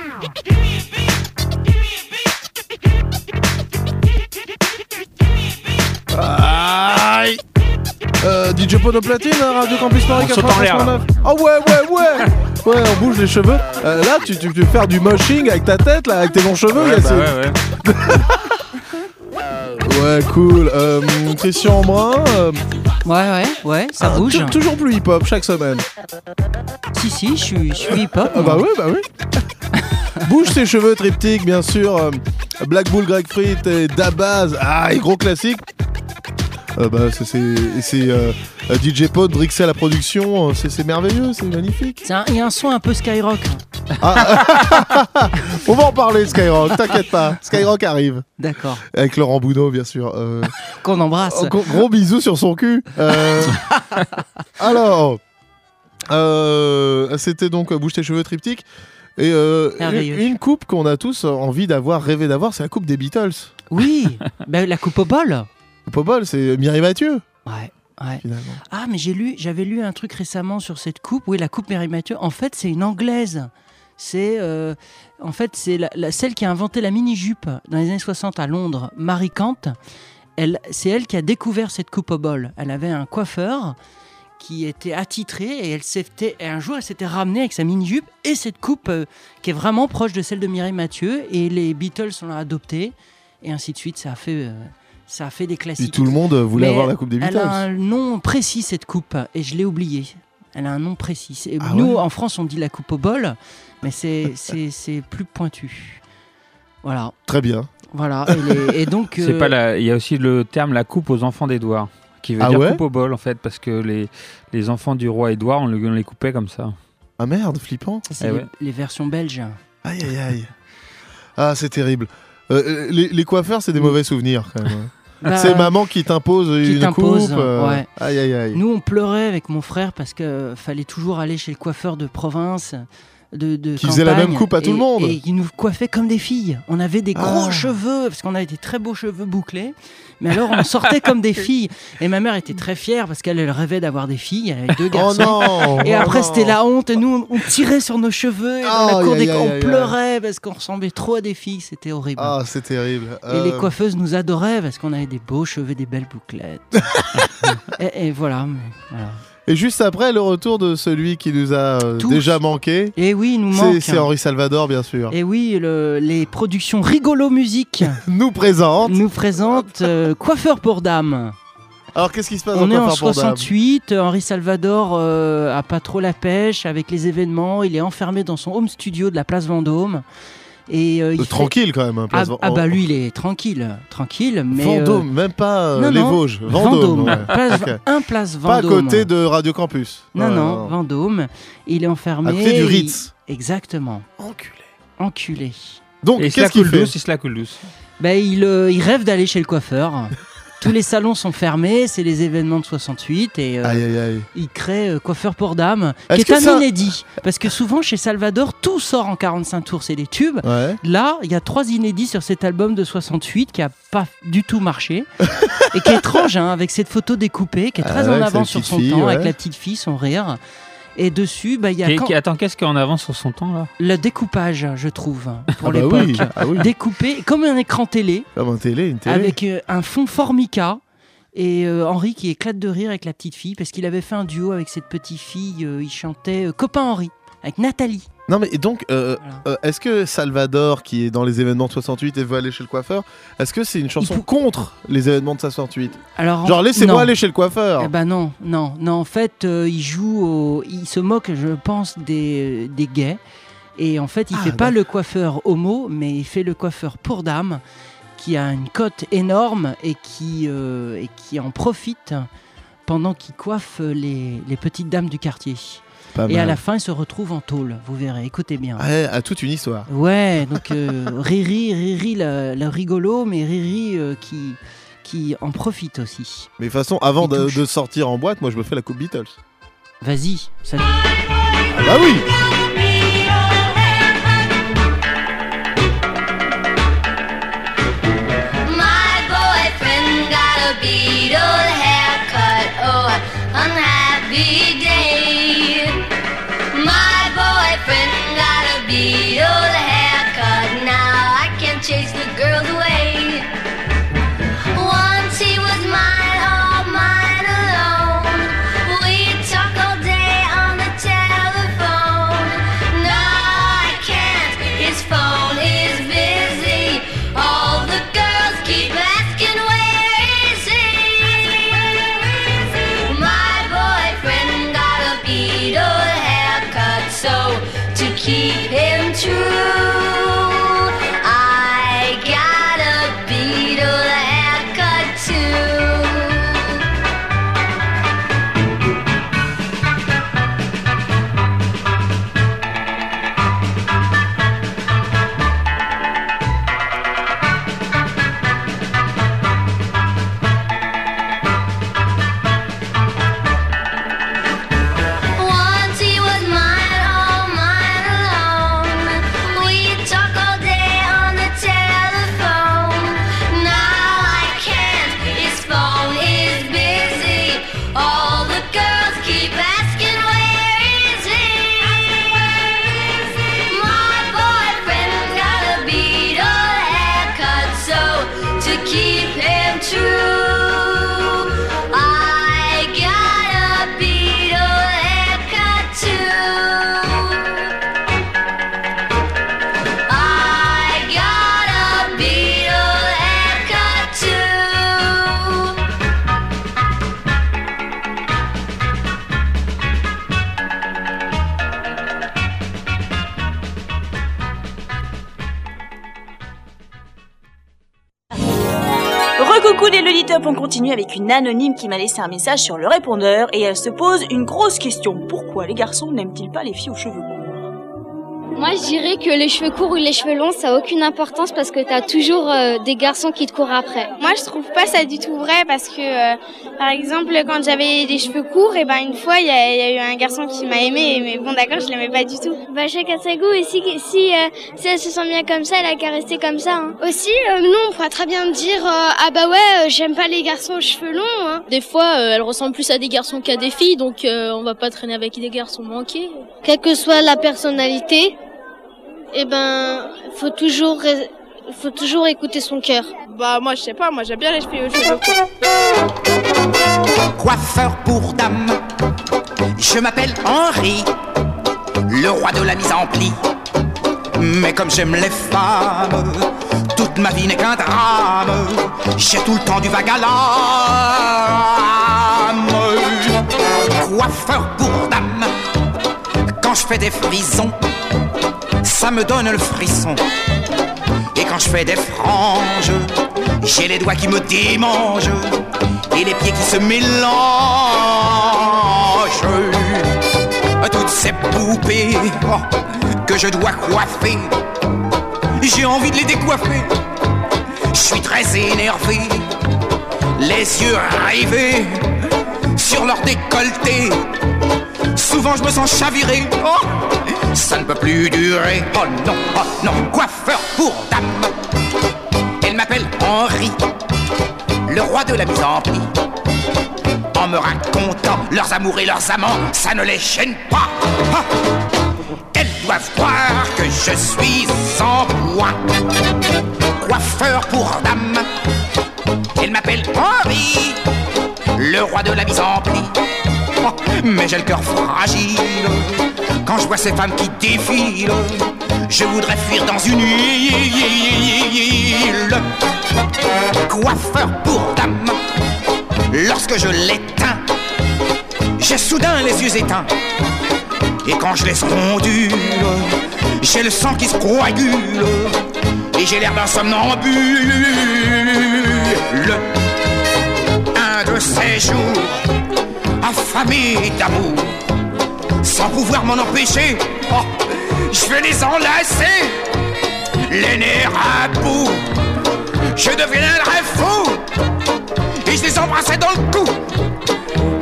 Aïe euh, DJ Pono Platine, Radio Campus Paris
On saute en l'air,
89. Oh ouais, ouais, ouais Ouais, on bouge les cheveux. Euh, là, tu, tu, peux faire du moshing avec ta tête, là, avec tes longs cheveux.
Ouais,
là,
bah ouais, ouais.
Ouais, cool. Euh, Christian euh,
Ouais, ouais, ouais, ça
Ah,
bouge.
tou- Toujours plus hip-hop chaque semaine.
Si, si, je suis, je suis hip-hop.
Ah bah
moi.
oui, bah oui. Bouge ses cheveux triptyque, bien sûr. euh, Black Bull, Greg Frit et Dabaz. Ah, et gros classique. Euh, bah, c'est- euh, DJ Pod, Drixé à la production. euh, C'est merveilleux, c'est magnifique.
Il y a un son un peu Skyrock.
On va en parler, Skyrock, t'inquiète pas. Skyrock arrive.
D'accord.
Avec Laurent Boudot, bien sûr. euh,
Qu'on embrasse.
Gros, bisous sur son cul. Euh, alors, euh, c'était donc Bouge tes cheveux triptyque. Et une coupe qu'on a tous envie d'avoir, rêvé d'avoir, c'est la coupe des Beatles.
Oui, bah, la coupe au bol.
Au bol, c'est Mireille Mathieu.
Ouais, ouais. Ah, mais j'ai lu, j'avais lu un truc récemment sur cette coupe. Oui, la coupe Mary Mathieu. En fait, c'est une anglaise. C'est, euh, en fait, c'est la, la- celle qui a inventé la mini jupe dans les années 60 à Londres, Marie Kant. Elle, c'est elle qui a découvert cette coupe au bol. Elle avait un coiffeur qui était attitré et elle s'était, et un jour, elle s'était ramenée avec sa mini jupe et cette coupe euh, qui est vraiment proche de celle de Mireille Mathieu. Et les Beatles l'ont adoptée et ainsi de suite. Ça a fait, euh, ça a fait des
Et
classiques.
tout le monde voulait
Mais
avoir la coupe des
Elle
Beatles.
a un nom précis, cette coupe, et je l'ai oublié. Elle a un nom précis.
Ah
Nous,
ouais
en France, on dit la coupe au bol, mais c'est- c'est c'est plus pointu. Voilà.
Très bien.
Voilà. Et, les- et donc.
C'est
euh,
pas la... Il y a aussi le terme la coupe aux enfants d'Édouard, qui veut
Ah
dire
ouais
coupe au bol en fait, parce que les, les enfants du roi Édouard, on, le- on les coupait comme ça.
Ah merde, flippant.
c'est
Eh
les,
ouais.
les versions belges.
Aïe aïe aïe. Ah, c'est terrible. Euh, les, les coiffeurs, c'est des mauvais souvenirs quand même.
Bah,
c'est maman qui t'impose une
t'impose,
coupe. euh,
ouais.
Aïe aïe aïe.
Nous, on pleurait avec mon frère parce que fallait toujours aller chez le coiffeur de province. De, de
Qui faisait la même coupe à tout
et-
le monde.
Et qui nous coiffait comme des filles. On avait des gros
Ah.
cheveux, parce qu'on avait des très beaux cheveux bouclés. Mais alors, on sortait comme des filles. Et ma mère était très fière parce qu'elle elle rêvait d'avoir des filles. Elle avait deux
Oh
garçons.
non
Et
oh
après, c'était la honte. Et nous, on, on tirait sur nos cheveux. Et dans la cour des on pleurait parce qu'on ressemblait trop à des filles. C'était horrible.
Ah, c'est terrible.
Et les
Euh,
coiffeuses nous adoraient parce qu'on avait des beaux cheveux, des belles bouclettes. et, et voilà. mais voilà.
Et juste après, le retour de celui qui nous a euh,
Tous.
déjà manqué.
Et oui, il nous manque.
c'est Henri Salvador, bien sûr.
Et oui, le- les productions Rigolo Musique
Nous présente.
nous présentent euh, Coiffeur pour dames.
Alors, qu'est-ce qui se passe
On est en
Coiffeur pour Dames
68, Henri Salvador euh, a pas trop la pêche avec les événements, il est enfermé dans son home studio de la place Vendôme. Et, euh, il
Euh,
fait-
Tranquille quand même. hein,
Ah,
place
ah
Ven-
bah lui il est tranquille, tranquille, mais euh,
Vendôme, même pas euh,
non,
les
non,
Vosges. Vendôme. ouais.
Place- un place
Pas à
Vendôme.
côté de Radio Campus.
Non, non, Vendôme. Il est enfermé.
À côté du
il-
Ritz.
Exactement.
Enculé.
Enculé.
Donc, qu'est-ce qu'il fait
il se la coule douce.
Ben, il, euh, il rêve d'aller chez le coiffeur. Tous les salons sont fermés, c'est les événements de 68 et euh,
Aïe, aïe, aïe.
il crée euh, Coiffeur pour dames, qui est un
ça-
inédit. Parce que souvent chez Salvador, tout sort en 45 tours, c'est des tubes.
Ouais.
Là, il y a trois inédits sur cet album de 68 qui a pas du tout marché et qui est étrange, hein, avec cette photo découpée, qui est très
Ah ouais,
en
avec
avance sur son
fille,
temps, avec
ouais.
la petite fille, son rire. Et dessus, bah, il y a quand-
attends, qu'est-ce qu'on avance sur son temps là
le découpage, je trouve, pour
Ah bah
l'époque.
oui, ah oui.
Découpé comme un écran télé,
Comme un télé, une télé.
avec euh, un fond formica. Et euh, Henri qui éclate de rire avec la petite fille, parce qu'il avait fait un duo avec cette petite fille, euh, il chantait euh, Copain Henri, avec Nathalie.
Non mais et donc, euh, euh, est-ce que Salvador, qui est dans les événements de 68 et veut aller chez le coiffeur, est-ce que c'est une chanson contre les événements de 68
Alors,
Genre
en-
laissez-moi aller chez le coiffeur.
Eh ben non, non, non. En fait, euh, il joue, au... il se moque, je pense, des, des gays. Et en fait, il
Ah,
fait pas le coiffeur homo, mais il fait le coiffeur pour dames, qui a une cote énorme et qui, et qui en profite pendant qu'il coiffe les, les petites dames du quartier.
Pas
et à la fin, il se retrouve en tôle. Vous verrez. Écoutez bien.
Ouais, à toute une histoire.
Ouais, donc euh, Riri, Riri, le, le rigolo, mais Riri euh, qui, qui en profite aussi.
Mais de toute façon, avant de, de sortir en boîte, moi je me fais la coupe Beatles.
Vas-y, ça...
Ah bah oui
on
continue avec une anonyme qui m'a laissé un message sur le répondeur et elle se pose une grosse question. Pourquoi les garçons n'aiment-ils pas les filles aux cheveux
Moi, je dirais que les cheveux courts ou les cheveux longs, ça a aucune importance parce que t'as toujours euh, des garçons qui te courent après.
Moi, je trouve pas ça du tout vrai parce que, euh, par exemple, quand j'avais des cheveux courts, et ben une fois, il y, a- il y a eu un garçon qui m'a aimé, mais bon, d'accord, je l'aimais pas du tout.
Bah, chacun sa goût et si, si, euh, si elle se sent bien comme ça, elle a qu'à rester comme ça. hein. Aussi, euh, nous, on pourra très bien me dire euh, Ah bah ouais, euh, j'aime pas les garçons aux cheveux longs. Hein.
Des fois, euh, elle ressemble plus à des garçons qu'à des filles, donc euh, on va pas traîner avec des garçons manqués.
Quelle que soit la personnalité, eh ben, faut toujours, faut toujours écouter son cœur.
Bah, moi, je sais pas, moi, j'aime bien les filles aux cheveux courts.
Coiffeur pour dame, je m'appelle Henri, le roi de la mise en pli. Mais comme j'aime les femmes, toute ma vie n'est qu'un drame. J'ai tout le temps du vague à l'âme. Coiffeur pour dame, quand je fais des frisons, ça me donne le frisson. Et quand je fais des franges, j'ai les doigts qui me démangent et les pieds qui se mélangent. Toutes ces poupées oh, que je dois coiffer, j'ai envie de les décoiffer. Je suis très énervé, les yeux rivés sur leur décolleté. Souvent je me sens chaviré. Oh, ça ne peut plus durer. Oh non, oh non, coiffeur pour dame. Elle m'appelle Henri, le roi de la mise en pli. En me racontant leurs amours et leurs amants, ça ne les gêne pas. Elles doivent croire que je suis sans poids. Coiffeur pour dame. Elle m'appelle Henri, le roi de la mise en pli. Mais j'ai le cœur fragile quand je vois ces femmes qui défilent. Je voudrais fuir dans une île. Coiffeur pour dame. Lorsque je l'éteins, j'ai soudain les yeux éteints. Et quand je laisse ondule, j'ai le sang qui se coagule. Et j'ai l'air d'un somnambule. Un de ces jours, affamé d'amour, sans pouvoir m'en empêcher, oh, je vais les enlacer, les nerfs à bout. Je deviendrai fou, et je les embrassais dans le cou,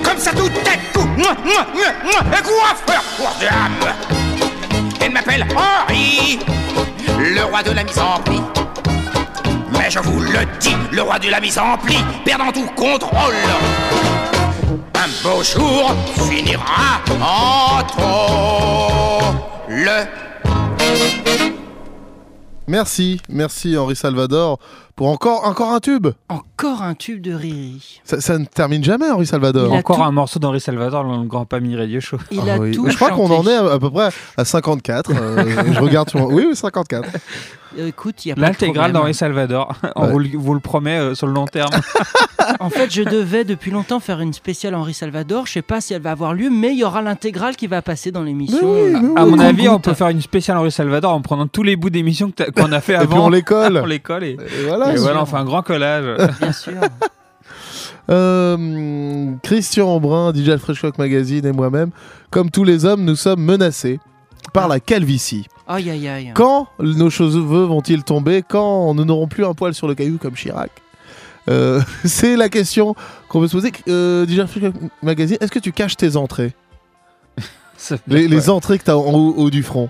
comme ça tout est coup. Mouah, mouah, mouah, mouah, Un coiffeur pour dame. Elle m'appelle Henri, le roi de la mise en pli. Mais je vous le dis, le roi de la mise en pli, perdant tout contrôle. Un beau jour finira en le
Merci, merci Henri Salvador pour encore, encore un tube.
Encore un tube de Riri.
Ça, ça ne termine jamais Henri Salvador.
Encore un morceau d'Henri Salvador dans le Grand Pami Radio Show.
Il
Ah oui. Je crois qu'on en est à, à peu près à 54. euh, je regarde sur... Oui, oui, 54.
Euh, Écoute, il y a pas de
L'intégrale
problème.
d'Henri Salvador. On
Ouais.
vous, le- vous le promet euh, sur le long terme.
En fait, je devais depuis longtemps faire une spéciale Henri Salvador. Je sais pas si elle va avoir lieu, mais il y aura l'intégrale qui va passer dans l'émission.
à mon avis, on peut faire une spéciale Henri Salvador en prenant tous les bouts d'émissions que t'as- qu'on a fait
Et
avant.
puis on colle
et,
Et voilà.
Et voilà, on fait un grand collage.
Bien sûr.
Euh, Christian Embrun, DJ Fresh Rock Magazine et moi-même, comme tous les hommes, nous sommes menacés par la calvitie.
Aïe, aïe, aïe.
Quand nos cheveux vont-ils tomber? Quand nous n'aurons plus un poil sur le caillou comme Chirac? Euh, C'est la question qu'on veut se poser. Euh, DJ Fresh Rock Magazine, est-ce que tu caches tes entrées? Les, les entrées que tu as en haut, haut du front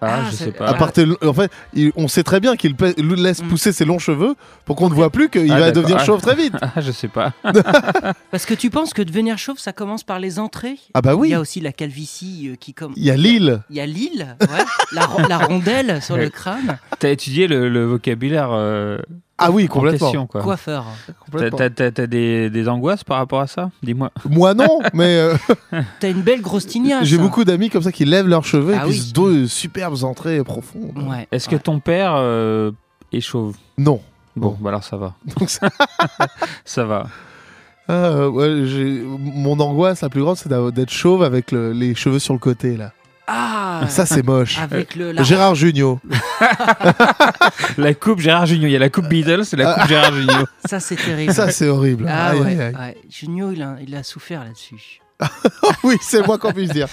Ah, je sais pas.
À part tes lo- en fait, il- on sait très bien qu'il laisse pousser ses longs cheveux pour qu'on ne voit plus qu'il
Ah,
va devenir
Ah.
chauve très vite.
Ah, je sais pas.
Parce que tu penses que devenir chauve, ça commence par les entrées?
Ah bah oui.
Il y a aussi la calvitie euh, qui comme.
Il y a l'île.
Il y a l'île, ouais. la, ro- la rondelle sur le crâne.
T'as étudié le, le vocabulaire euh,
Ah oui,
en
complètement.
question, quoi.
Coiffeur.
T'as- T'as t'as- t'as des, des angoisses par rapport à ça? Dis-moi.
Moi non, mais euh,
T'as une belle grosse tignasse.
j'ai beaucoup d'amis comme ça qui lèvent leurs cheveux
Ah
et puis
oui.
se donnent de superbes entrées profondes.
Ouais.
Est-ce que ton père euh, est chauve?
Non.
Bon, bah alors ça va.
Donc ça-
ça va.
Ah, euh, ouais, j'ai- mon angoisse la plus grande, c'est d'être chauve avec le- les cheveux sur le côté là.
Ah, Ah,
Ça, c'est moche.
Avec le, la-
Gérard Jugnot.
La coupe Gérard Junior. Il y a la coupe Beatles et la coupe Gérard Junior.
Ça, c'est terrible.
Ça, c'est horrible.
Ah
Aïe,
ouais,
aïe, aïe.
ouais. Junio, il a, il a souffert là-dessus.
oui, c'est moi qu'on puisse dire.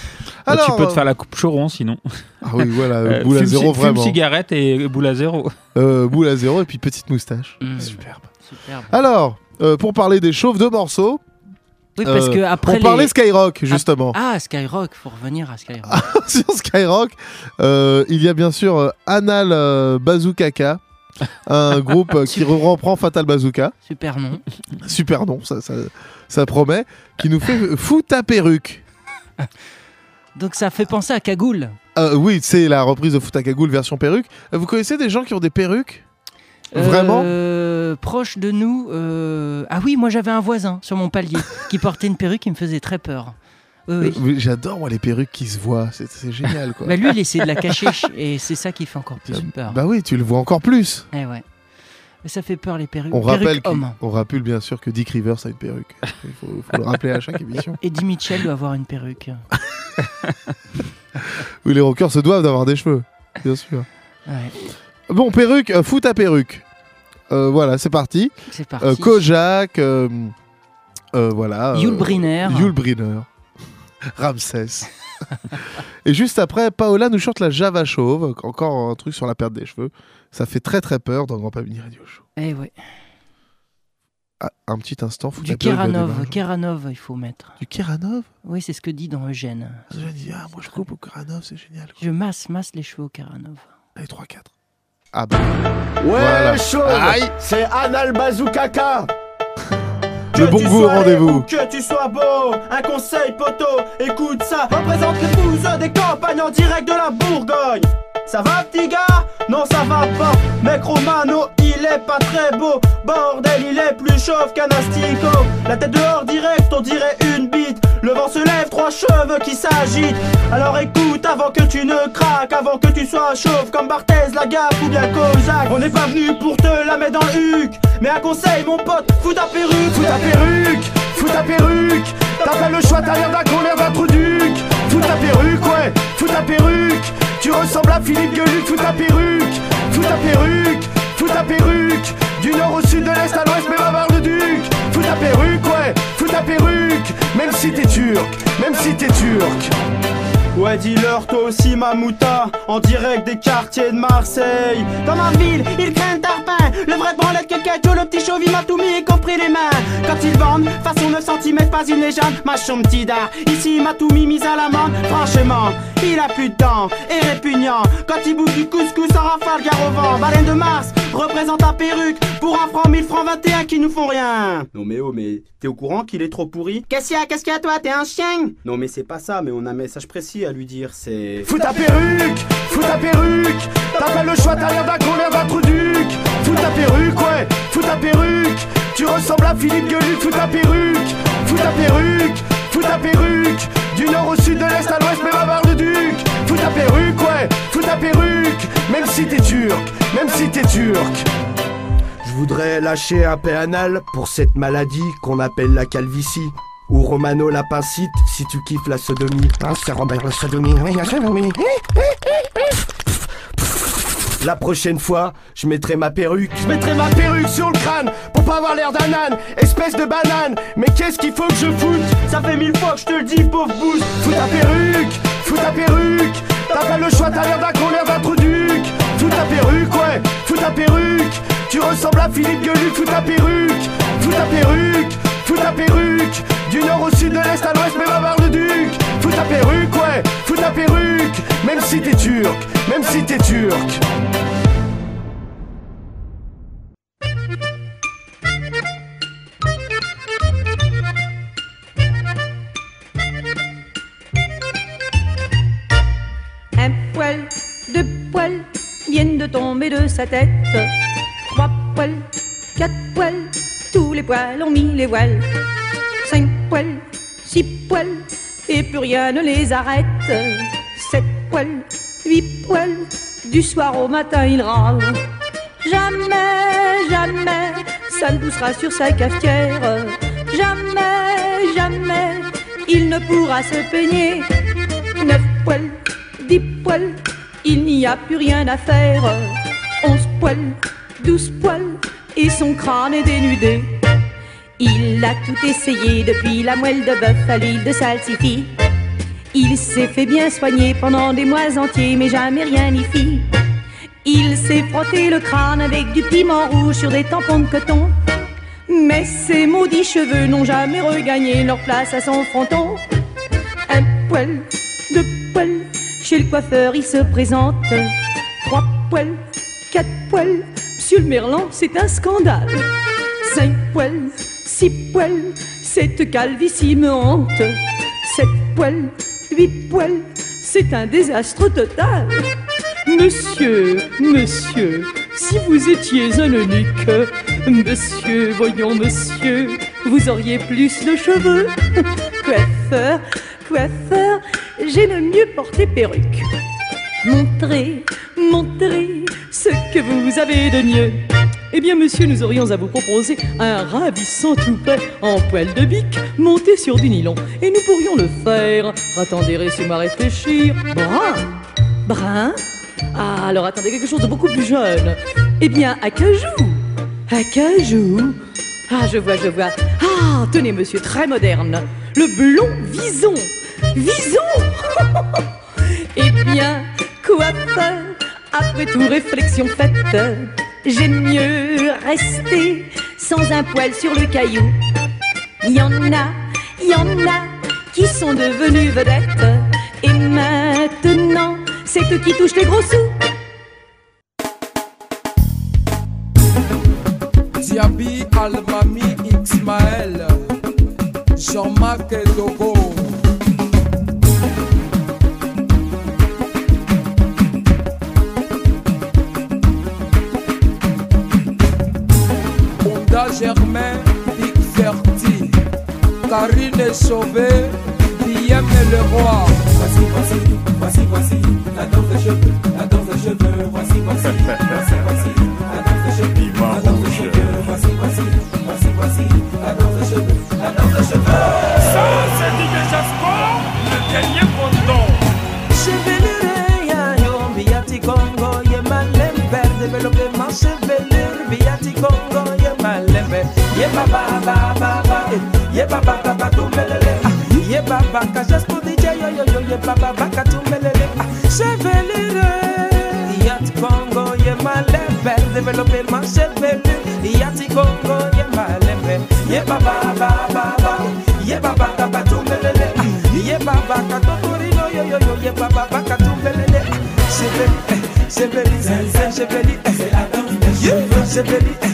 Bah, tu peux te
euh,
faire la coupe choron sinon.
Ah oui, voilà,
Euh,
boule à
fume-
zéro,
fume
vraiment.
cigarette et boule à zéro.
Euh, boule à zéro et puis petite moustache.
Mm.
Superbe.
Superbe.
Alors, euh, pour parler des chauves, deux morceaux.
Oui, parce
Euh,
que après
On parlait
les-
Skyrock, justement.
Ah, Skyrock, faut revenir à Skyrock.
Sur Skyrock, euh, il y a bien sûr euh, Anal Bazoukaka, un groupe qui reprend Fatal Bazooka.
Super nom.
Super nom, ça, ça, ça promet. Qui nous fait Fous ta perruque.
Donc ça fait penser à Cagoule.
Euh, oui, c'est la reprise de Fous ta cagoule version perruque. Vous connaissez des gens qui ont des perruques? Vraiment
Euh, Proche de nous. euh, Ah oui, moi j'avais un voisin sur mon palier qui portait une perruque qui me faisait très peur. Oui, oui.
Euh, J'adore moi les perruques qui se voient, c'est génial quoi.
Bah lui, il essaie de la cacher et c'est ça qui fait encore plus peur.
Bah oui, tu le vois encore plus.
Eh ouais. Mais ça fait peur les perruques.
On rappelle, qu'il-
hommes.
on rappelle bien sûr que Dick Rivers a une perruque. Il faut, faut le rappeler à chaque émission.
Eddie Mitchell doit avoir une perruque.
Oui, les rockers se doivent d'avoir des cheveux, bien sûr.
Ouais.
Bon, perruque, euh, fous ta perruque. Euh, voilà, c'est parti.
C'est parti.
Euh, Kojak, euh, euh, voilà.
Yul Brynner.
Yul Brynner. Ramsès. Et juste après, Paola nous chante la Java Chauve, encore un truc sur la perte des cheveux. Ça fait très très peur dans Grand Pamini Radio Show.
Eh ouais.
Ah, un petit instant, fous
Du
ta perruque,
Keranov. Keranov, il faut mettre.
Du Keranov
Oui, c'est ce que dit dans Eugène.
Je dis, ah, moi je coupe au Keranov, c'est génial.
Je masse, masse les cheveux au Keranov.
Allez, 3-4. Ah bah.
Ouais,
Voilà.
chaud. C'est Anal Bazoukaka
Le bon goût au rendez-vous.
Que tu sois beau, un conseil poteau, écoute ça, représente l'épouse des campagnes en direct de la Bourgogne. Ça va petit gars? Non ça va pas Mec Romano il est pas très beau Bordel il est plus chauve qu'un asticot La tête dehors direct on dirait une bite Le vent se lève, trois cheveux qui s'agitent. Alors écoute avant que tu ne craques Avant que tu sois chauve comme Barthez, Lagaffe ou bien Kozak On n'est pas venu pour te la mettre dans le huc. Mais un conseil mon pote, fous ta perruque.
Fous ta perruque Fous ta perruque. T'as pas le choix, t'as l'air d'un con, d'un trou duc Fous ta perruque, ouais Fous ta perruque. Tu ressembles à Philippe Gueluc Fous ta perruque. Fous ta perruque Fous ta perruque Du nord au sud, de l'est à l'ouest, mais va le duc. Fous ta perruque, ouais Fous ta perruque Même si t'es turc Même si t'es turc
Ouais dis-leur toi aussi Mamouta En direct des quartiers de Marseille. Dans ma ville, ils craignent tarpin Le vrai branlette que Kejo, le petit chauvi m'a tout mis y compris les mains. Quand ils vendent, façon 9 cm, pas une légende Ma chambre d'art, ici m'a tout mis mise à l'amende Franchement, il a plus de dents et répugnant. Quand il bouffe du couscous en rafale gare au vent. Baleine de Mars, représente ta perruque Pour un franc, 1000 francs 21 qui nous font rien. Non mais oh mais t'es au courant qu'il est trop pourri? Qu'est-ce qu'il y a, qu'est-ce qu'il y a toi, t'es un chien? Non mais c'est pas ça, mais on a un message précis à lui dire, c'est...
Fous ta perruque, fous ta perruque. T'as pas le choix, t'as l'air d'un con, l'air d'un trou duc Fous ta perruque, ouais, fous ta perruque. Tu ressembles à Philippe Gueluc, fous ta perruque. Fous ta perruque, fous ta perruque. Du nord au sud, de l'est à l'ouest, mais va le duc. Fous ta perruque, ouais, fous ta perruque. Même si t'es turc, même si t'es turc.
Je voudrais lâcher un peu anal pour cette maladie qu'on appelle la calvitie. Ou Romano l'apincite si tu kiffes la sodomie.
Ah, c'est Robert la sodomie, oui, la
La prochaine fois, je mettrai ma perruque.
Je mettrai ma perruque sur le crâne pour pas avoir l'air d'un âne, espèce de banane. Mais qu'est-ce qu'il faut que je foute?
Ça fait mille fois que je te le dis, pauvre bouse.
Fous ta perruque, fous ta perruque. T'as pas le choix, t'as l'air d'un con, l'air d'un. Fous ta perruque, ouais, fous ta perruque. Tu ressembles à Philippe Gueluc, fous ta perruque. Fous ta perruque, fous ta perruque. Du nord au sud, de l'est à l'ouest, mais va le duc. Fous ta perruque, ouais, fous ta perruque. Même si t'es turc, même si t'es turc.
Un poil, deux poils viennent de tomber de sa tête. Trois poils, quatre poils, tous les poils ont mis les voiles. Cinq poils, six poils, et plus rien ne les arrête. Sept poils, huit poils, du soir au matin il râle. Jamais, jamais, ça ne poussera sur sa cafetière. Jamais, jamais, il ne pourra se peigner. Neuf poils, dix poils, il n'y a plus rien à faire. Onze poils, douze poils, et son crâne est dénudé. Il a tout essayé depuis la moelle de bœuf à l'huile de salsifis. Il s'est fait bien soigner pendant des mois entiers, mais jamais rien n'y fit. Il s'est frotté le crâne avec du piment rouge sur des tampons de coton. Mais ses maudits cheveux n'ont jamais regagné leur place à son fronton. Un poil, deux poils, chez le coiffeur il se présente. Trois poils, quatre poils, monsieur le Merlan, c'est un scandale. Cinq poils, six poils, cette calvitie me hante. Sept poils, huit poils, c'est un désastre total. Monsieur, monsieur, si vous étiez un eunuque, monsieur, voyons monsieur, vous auriez plus de cheveux. Coiffeur, coiffeur, j'ai le mieux porté perruque. Montrez, montrez ce que vous avez de mieux. Eh bien, monsieur, nous aurions à vous proposer un ravissant toupet en poil de bic monté sur du nylon. Et nous pourrions le faire. Attendez, laissez-moi réfléchir. Brun Brun Ah, alors attendez, quelque chose de beaucoup plus jeune. Eh bien, acajou Acajou Ah, je vois, je vois. Ah, tenez, monsieur, très moderne. Le blond vison Vison Eh bien, coiffeur, après tout réflexion faite, j'aime mieux rester sans un poil sur le caillou. Il y en a, y en a qui sont devenus vedettes. Et maintenant, c'est eux qui touchent les gros sous.
Diaby, Almami, Ismaël, Jean-Marc Dogo. Onda Germain, Big Ferti, Karine Sauvé, Guillaume le roi. Voici, voici, voici, voici, la danse des cheveux, la danse des cheveux, voici, voici, voici, voici, la danse des cheveux, la danse des cheveux, voici, voici, voici, voici, la danse des cheveux, la danse des cheveux. Ça, c'est DJ Jasco, le dernier bonbon.
Chevelure ya yo biati Congo ye malembe développement chevelure biati Congo baba baba eh, ye baba baba ah, ye baba kajas pour DJ yo ye baba baka tumelele ah, chevelure biati Congo ye développement chevelure biati Congo ye malembe ye baba baba ye baba baba ah, ye baba katotorino yo yo yo ye baba baka tumelele ah, chevelu eh, chevelu zen zen chevelu eh, c'est la danse des cheveux chevelu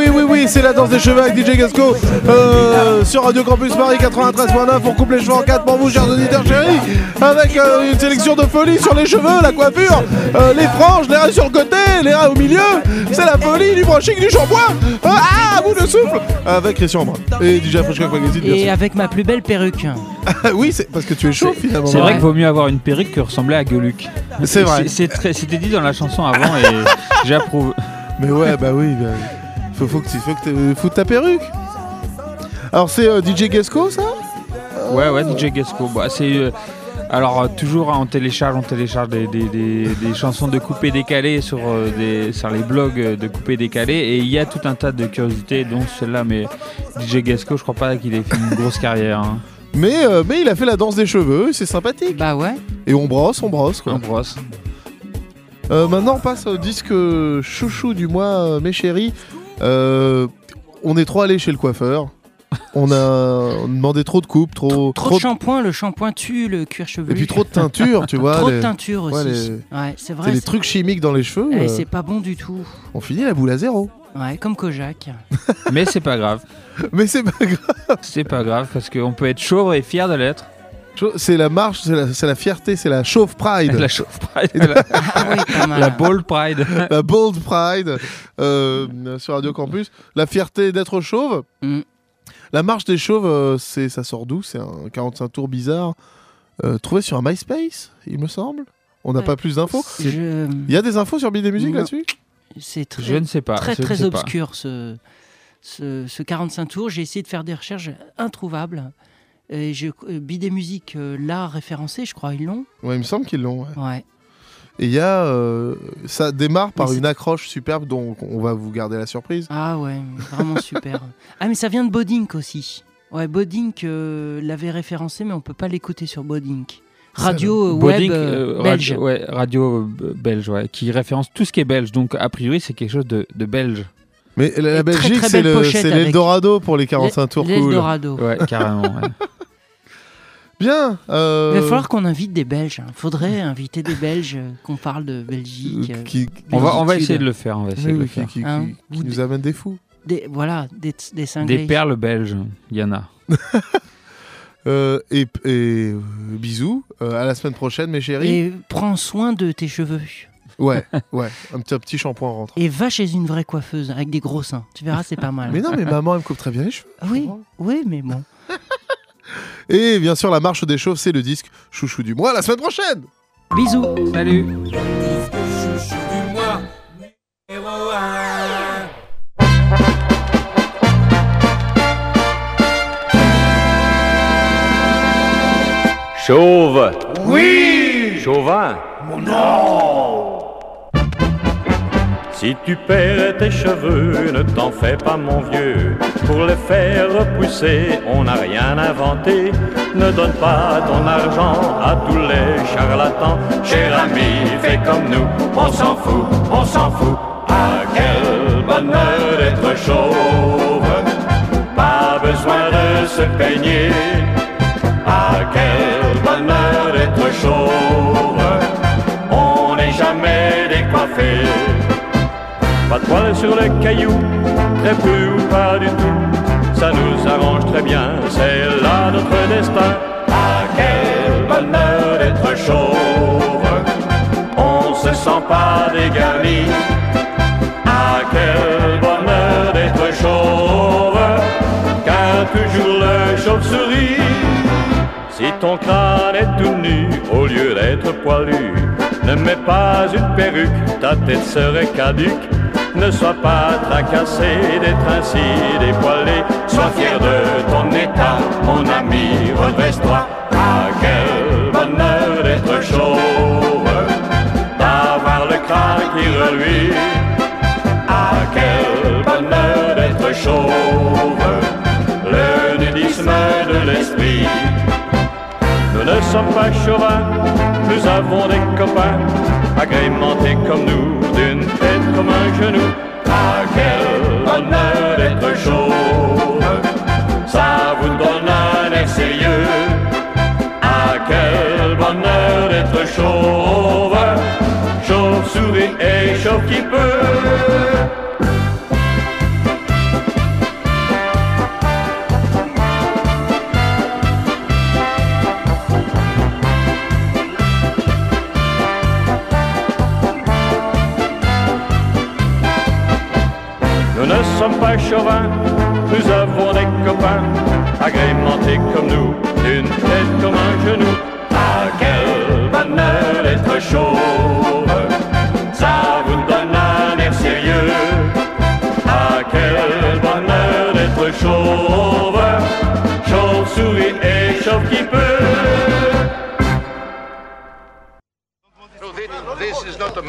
oui, oui, c'est la danse des cheveux avec DJ Gasco euh, sur Radio Campus Paris 93.9. On coupe les cheveux en quatre pour vous, chers auditeurs chéris, avec euh, une sélection de folie sur les cheveux, la coiffure, euh, les franges, les raies sur le côté, les raies au milieu. C'est la folie du brushing, du shampoing. Ah, à bout de souffle avec Christian Brun et DJ bien
Et avec ma plus belle perruque.
oui, c'est parce que tu es chaud finalement.
C'est vrai qu'il vaut mieux avoir une perruque que ressembler à Gueuluc.
C'est vrai.
C'était dit dans la chanson avant et j'approuve.
Mais ouais, bah oui, bah, faut, faut que tu faut que foutes ta perruque. Alors c'est euh, DJ Gasco ça?
Ouais, ouais, DJ Gasco. Bah, c'est. euh, alors, euh, toujours, hein, on télécharge, on télécharge des, des- des- des chansons de coupé décalé sur, euh, des, sur les blogs euh, de coupé décalé. Et il y a tout un tas de curiosités, dont celle-là. Mais DJ Gasco, je crois pas qu'il ait fait une grosse carrière. hein.
mais, euh, mais il a fait la danse des cheveux, c'est sympathique.
Bah ouais.
Et on brosse, on brosse quoi.
On brosse.
Euh, maintenant on passe au disque chouchou du mois, euh, mes chéris. Euh, on est trop allé chez le coiffeur. On a demandé trop de coupes, trop,
Trop de shampoing, le shampoing tue le cuir chevelu.
Et puis trop de teinture, tu vois.
Trop
les-
de teinture aussi.
Ouais, les-
Ouais, c'est vrai.
C'est les
c'est-
trucs chimiques dans les cheveux.
Eh,
euh,
c'est pas bon du tout.
on finit la boule à zéro.
Ouais, comme Kojak.
Mais c'est pas grave.
Mais c'est pas grave.
C'est pas grave parce qu'on peut être chauve et fier de l'être.
C'est la marche, c'est la, fierté, c'est la chauve pride.
La chauve pride. La,
Ah
la bold pride.
la bold pride euh, sur Radio Campus. La fierté d'être chauve.
Mm.
La marche des chauves, euh, c'est ça sort d'où? C'est un 45 tours bizarre euh, trouvé sur un MySpace, il me semble. On n'a
Ouais.
pas plus d'infos
Je-
Il y a des infos sur Musique
Non.
là-dessus?
C'est très,
Je ne sais pas,
Très
je ne
très
pas.
obscur ce, ce, ce 45 tours. J'ai essayé de faire des recherches introuvables. Et je, euh, Bidet Musique euh, l'a référencé, je crois, ils l'ont.
Ouais, il me semble qu'ils l'ont. ouais.
Ouais.
Et il y a. euh, ça démarre par une accroche superbe dont on va vous garder la surprise.
Ah ouais, vraiment super. Ah mais ça vient de Bodink aussi. Ouais, Bodink euh, l'avait référencé, mais on peut pas l'écouter sur Bodink. Radio euh, web
Bodink,
euh,
euh,
belge.
Radio, ouais, radio euh, belge, ouais, qui référence tout ce qui est belge. Donc, a priori, c'est quelque chose de, de belge.
Mais la, Belgique, c'est
belle
le- l'Eldorado pour les 45 tours cool.
L'Eldorado.
Ouais, carrément. ouais.
Bien. euh,
Il va falloir qu'on invite des Belges. hein. Faudrait inviter des Belges, euh, qu'on parle de Belgique. euh,
qui-
On va, on va
Belgitude.
essayer de le faire. On va essayer
Oui,
de le
qui-
faire.
qui,
Hein
qui- nous amène des fous.
Des, voilà, des, des cinglés.
Des perles belges, il y en a.
Euh, et et, bisous. Euh, à la semaine prochaine, mes chéris.
Et prends soin de tes cheveux.
Ouais, ouais. Un petit, un petit shampoing rentre.
Et va chez une vraie coiffeuse avec des gros seins. Tu verras, c'est pas mal.
Mais non, mais maman, elle me coupe très bien les cheveux.
Oui, oui, mais bon.
Et bien sûr, la marche des chauves, c'est le disque chouchou du mois. La semaine prochaine.
Bisous.
Salut.
Chauve.
Oui
Chauvin.
Non
Si tu perds tes cheveux, ne t'en fais pas mon vieux. Pour les faire repousser, on n'a rien inventé. Ne donne pas ton argent à tous les charlatans. Cher ami, fais comme nous, on s'en fout, on s'en fout. Ah, quel bonheur d'être chauve. Pas besoin de se peigner. Ah, quel bonheur d'être chauve. On n'est jamais décoiffé. Pas de poils sur les cailloux, très peu ou pas du tout. Ça nous arrange très bien, c'est là notre destin. Ah, quel bonheur d'être chauve. On se sent pas dégarni. Ah, quel bonheur d'être chauve. Car toujours le chauve-souris. Si ton crâne est tout nu au lieu d'être poilu, ne mets pas une perruque, ta tête serait caduque. Ne sois pas tracassé d'être ainsi dépoilé. Sois fier de ton état, mon ami, redresse-toi. Ah, quel bonheur d'être chauve, d'avoir le crâne qui reluit. Ah, quel bonheur d'être chauve, le nudisme de l'esprit. Nous ne sommes pas chauvins, nous avons des copains, agrémentés comme nous, d'une tête comme un genou. Ah, quel bonheur d'être chauve, ça vous donne un air sérieux. Ah, quel bonheur d'être chauve, chauve-souris et chauve qui peut. Chauvins, nous avons des copains, agrémentés comme nous, d'une tête comme un genou.